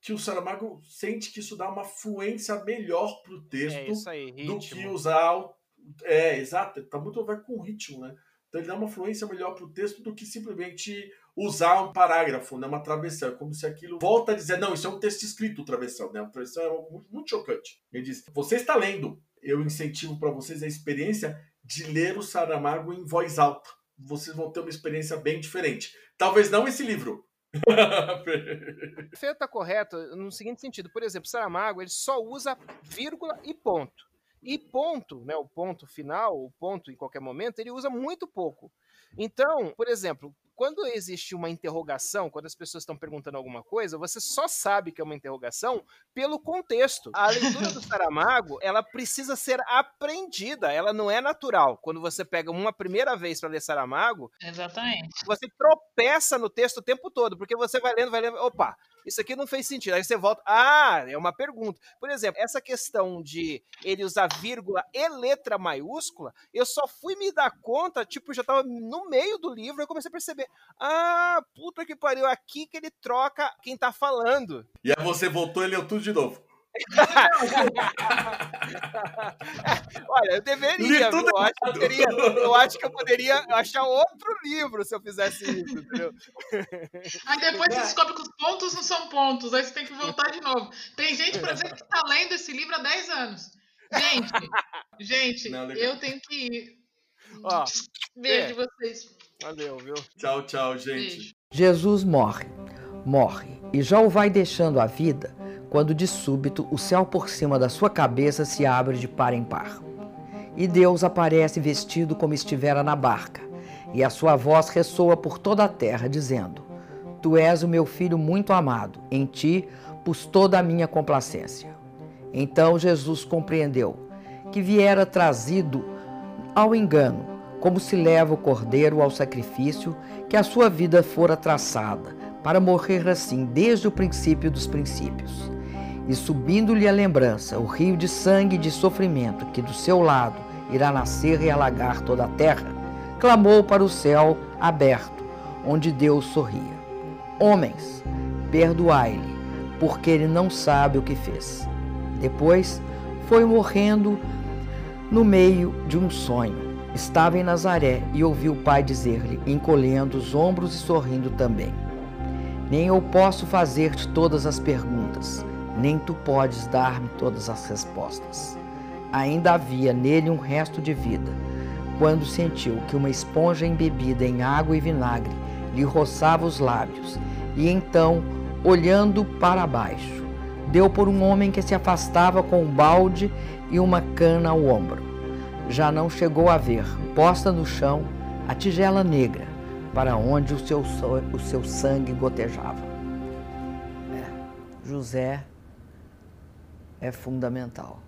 Que o Saramago sente que isso dá uma fluência melhor pro texto é aí, do que usar. É, exato, tá muito a ver com o ritmo, né? Então ele dá uma fluência melhor pro texto do que simplesmente usar um parágrafo, né, uma travessão. É como se aquilo volta a dizer, não, isso é um texto escrito, travessão, né? Travessão é muito, muito chocante. Ele diz, você está lendo, eu incentivo para vocês a experiência de ler o Saramago em voz alta. Vocês vão ter uma experiência bem diferente. Talvez não esse livro. Feito está correto no seguinte sentido. Por exemplo, Saramago ele só usa vírgula e ponto. E ponto, né, o ponto final, o ponto em qualquer momento, ele usa muito pouco. Então, por exemplo, quando existe uma interrogação, quando as pessoas estão perguntando alguma coisa, você só sabe que é uma interrogação pelo contexto. A leitura do Saramago, ela precisa ser aprendida, ela não é natural. Quando você pega uma primeira vez para ler Saramago, Exatamente. você tropeça no texto o tempo todo, porque você vai lendo, vai lendo, opa, isso aqui não fez sentido. Aí você volta, ah, é uma pergunta. Por exemplo, essa questão de ele usar vírgula e letra maiúscula, eu só fui me dar conta, tipo, já tava no meio do livro, eu comecei a perceber, ah, puta que pariu, aqui que ele troca quem tá falando. E aí você voltou e leu tudo de novo. Olha, eu deveria, eu, acho que eu, teria, eu acho que eu poderia achar outro livro se eu fizesse isso, entendeu? Aí depois você descobre que os pontos não são pontos, aí você tem que voltar de novo. Tem gente, por exemplo, que está lendo esse livro há 10 anos. Gente, gente, não, eu tenho que ir. Ó, Beijo é. vocês. Valeu, viu? Tchau, tchau, gente. Beijo. Jesus morre, morre e já o vai deixando a vida quando de súbito o céu por cima da sua cabeça se abre de par em par. E Deus aparece vestido como estivera na barca, e a sua voz ressoa por toda a terra, dizendo: Tu és o meu filho muito amado, em ti pus toda a minha complacência. Então Jesus compreendeu que viera trazido ao engano, como se leva o cordeiro ao sacrifício, que a sua vida fora traçada, para morrer assim desde o princípio dos princípios e subindo-lhe a lembrança, o rio de sangue e de sofrimento que do seu lado irá nascer e alagar toda a terra, clamou para o céu aberto, onde Deus sorria: Homens, perdoai-lhe, porque ele não sabe o que fez. Depois foi morrendo no meio de um sonho. Estava em Nazaré e ouviu o pai dizer-lhe, encolhendo os ombros e sorrindo também: Nem eu posso fazer-te todas as perguntas nem tu podes dar-me todas as respostas. Ainda havia nele um resto de vida, quando sentiu que uma esponja embebida em água e vinagre lhe roçava os lábios, e então, olhando para baixo, deu por um homem que se afastava com um balde e uma cana ao ombro. Já não chegou a ver, posta no chão, a tigela negra, para onde o seu, o seu sangue gotejava. É. José é fundamental.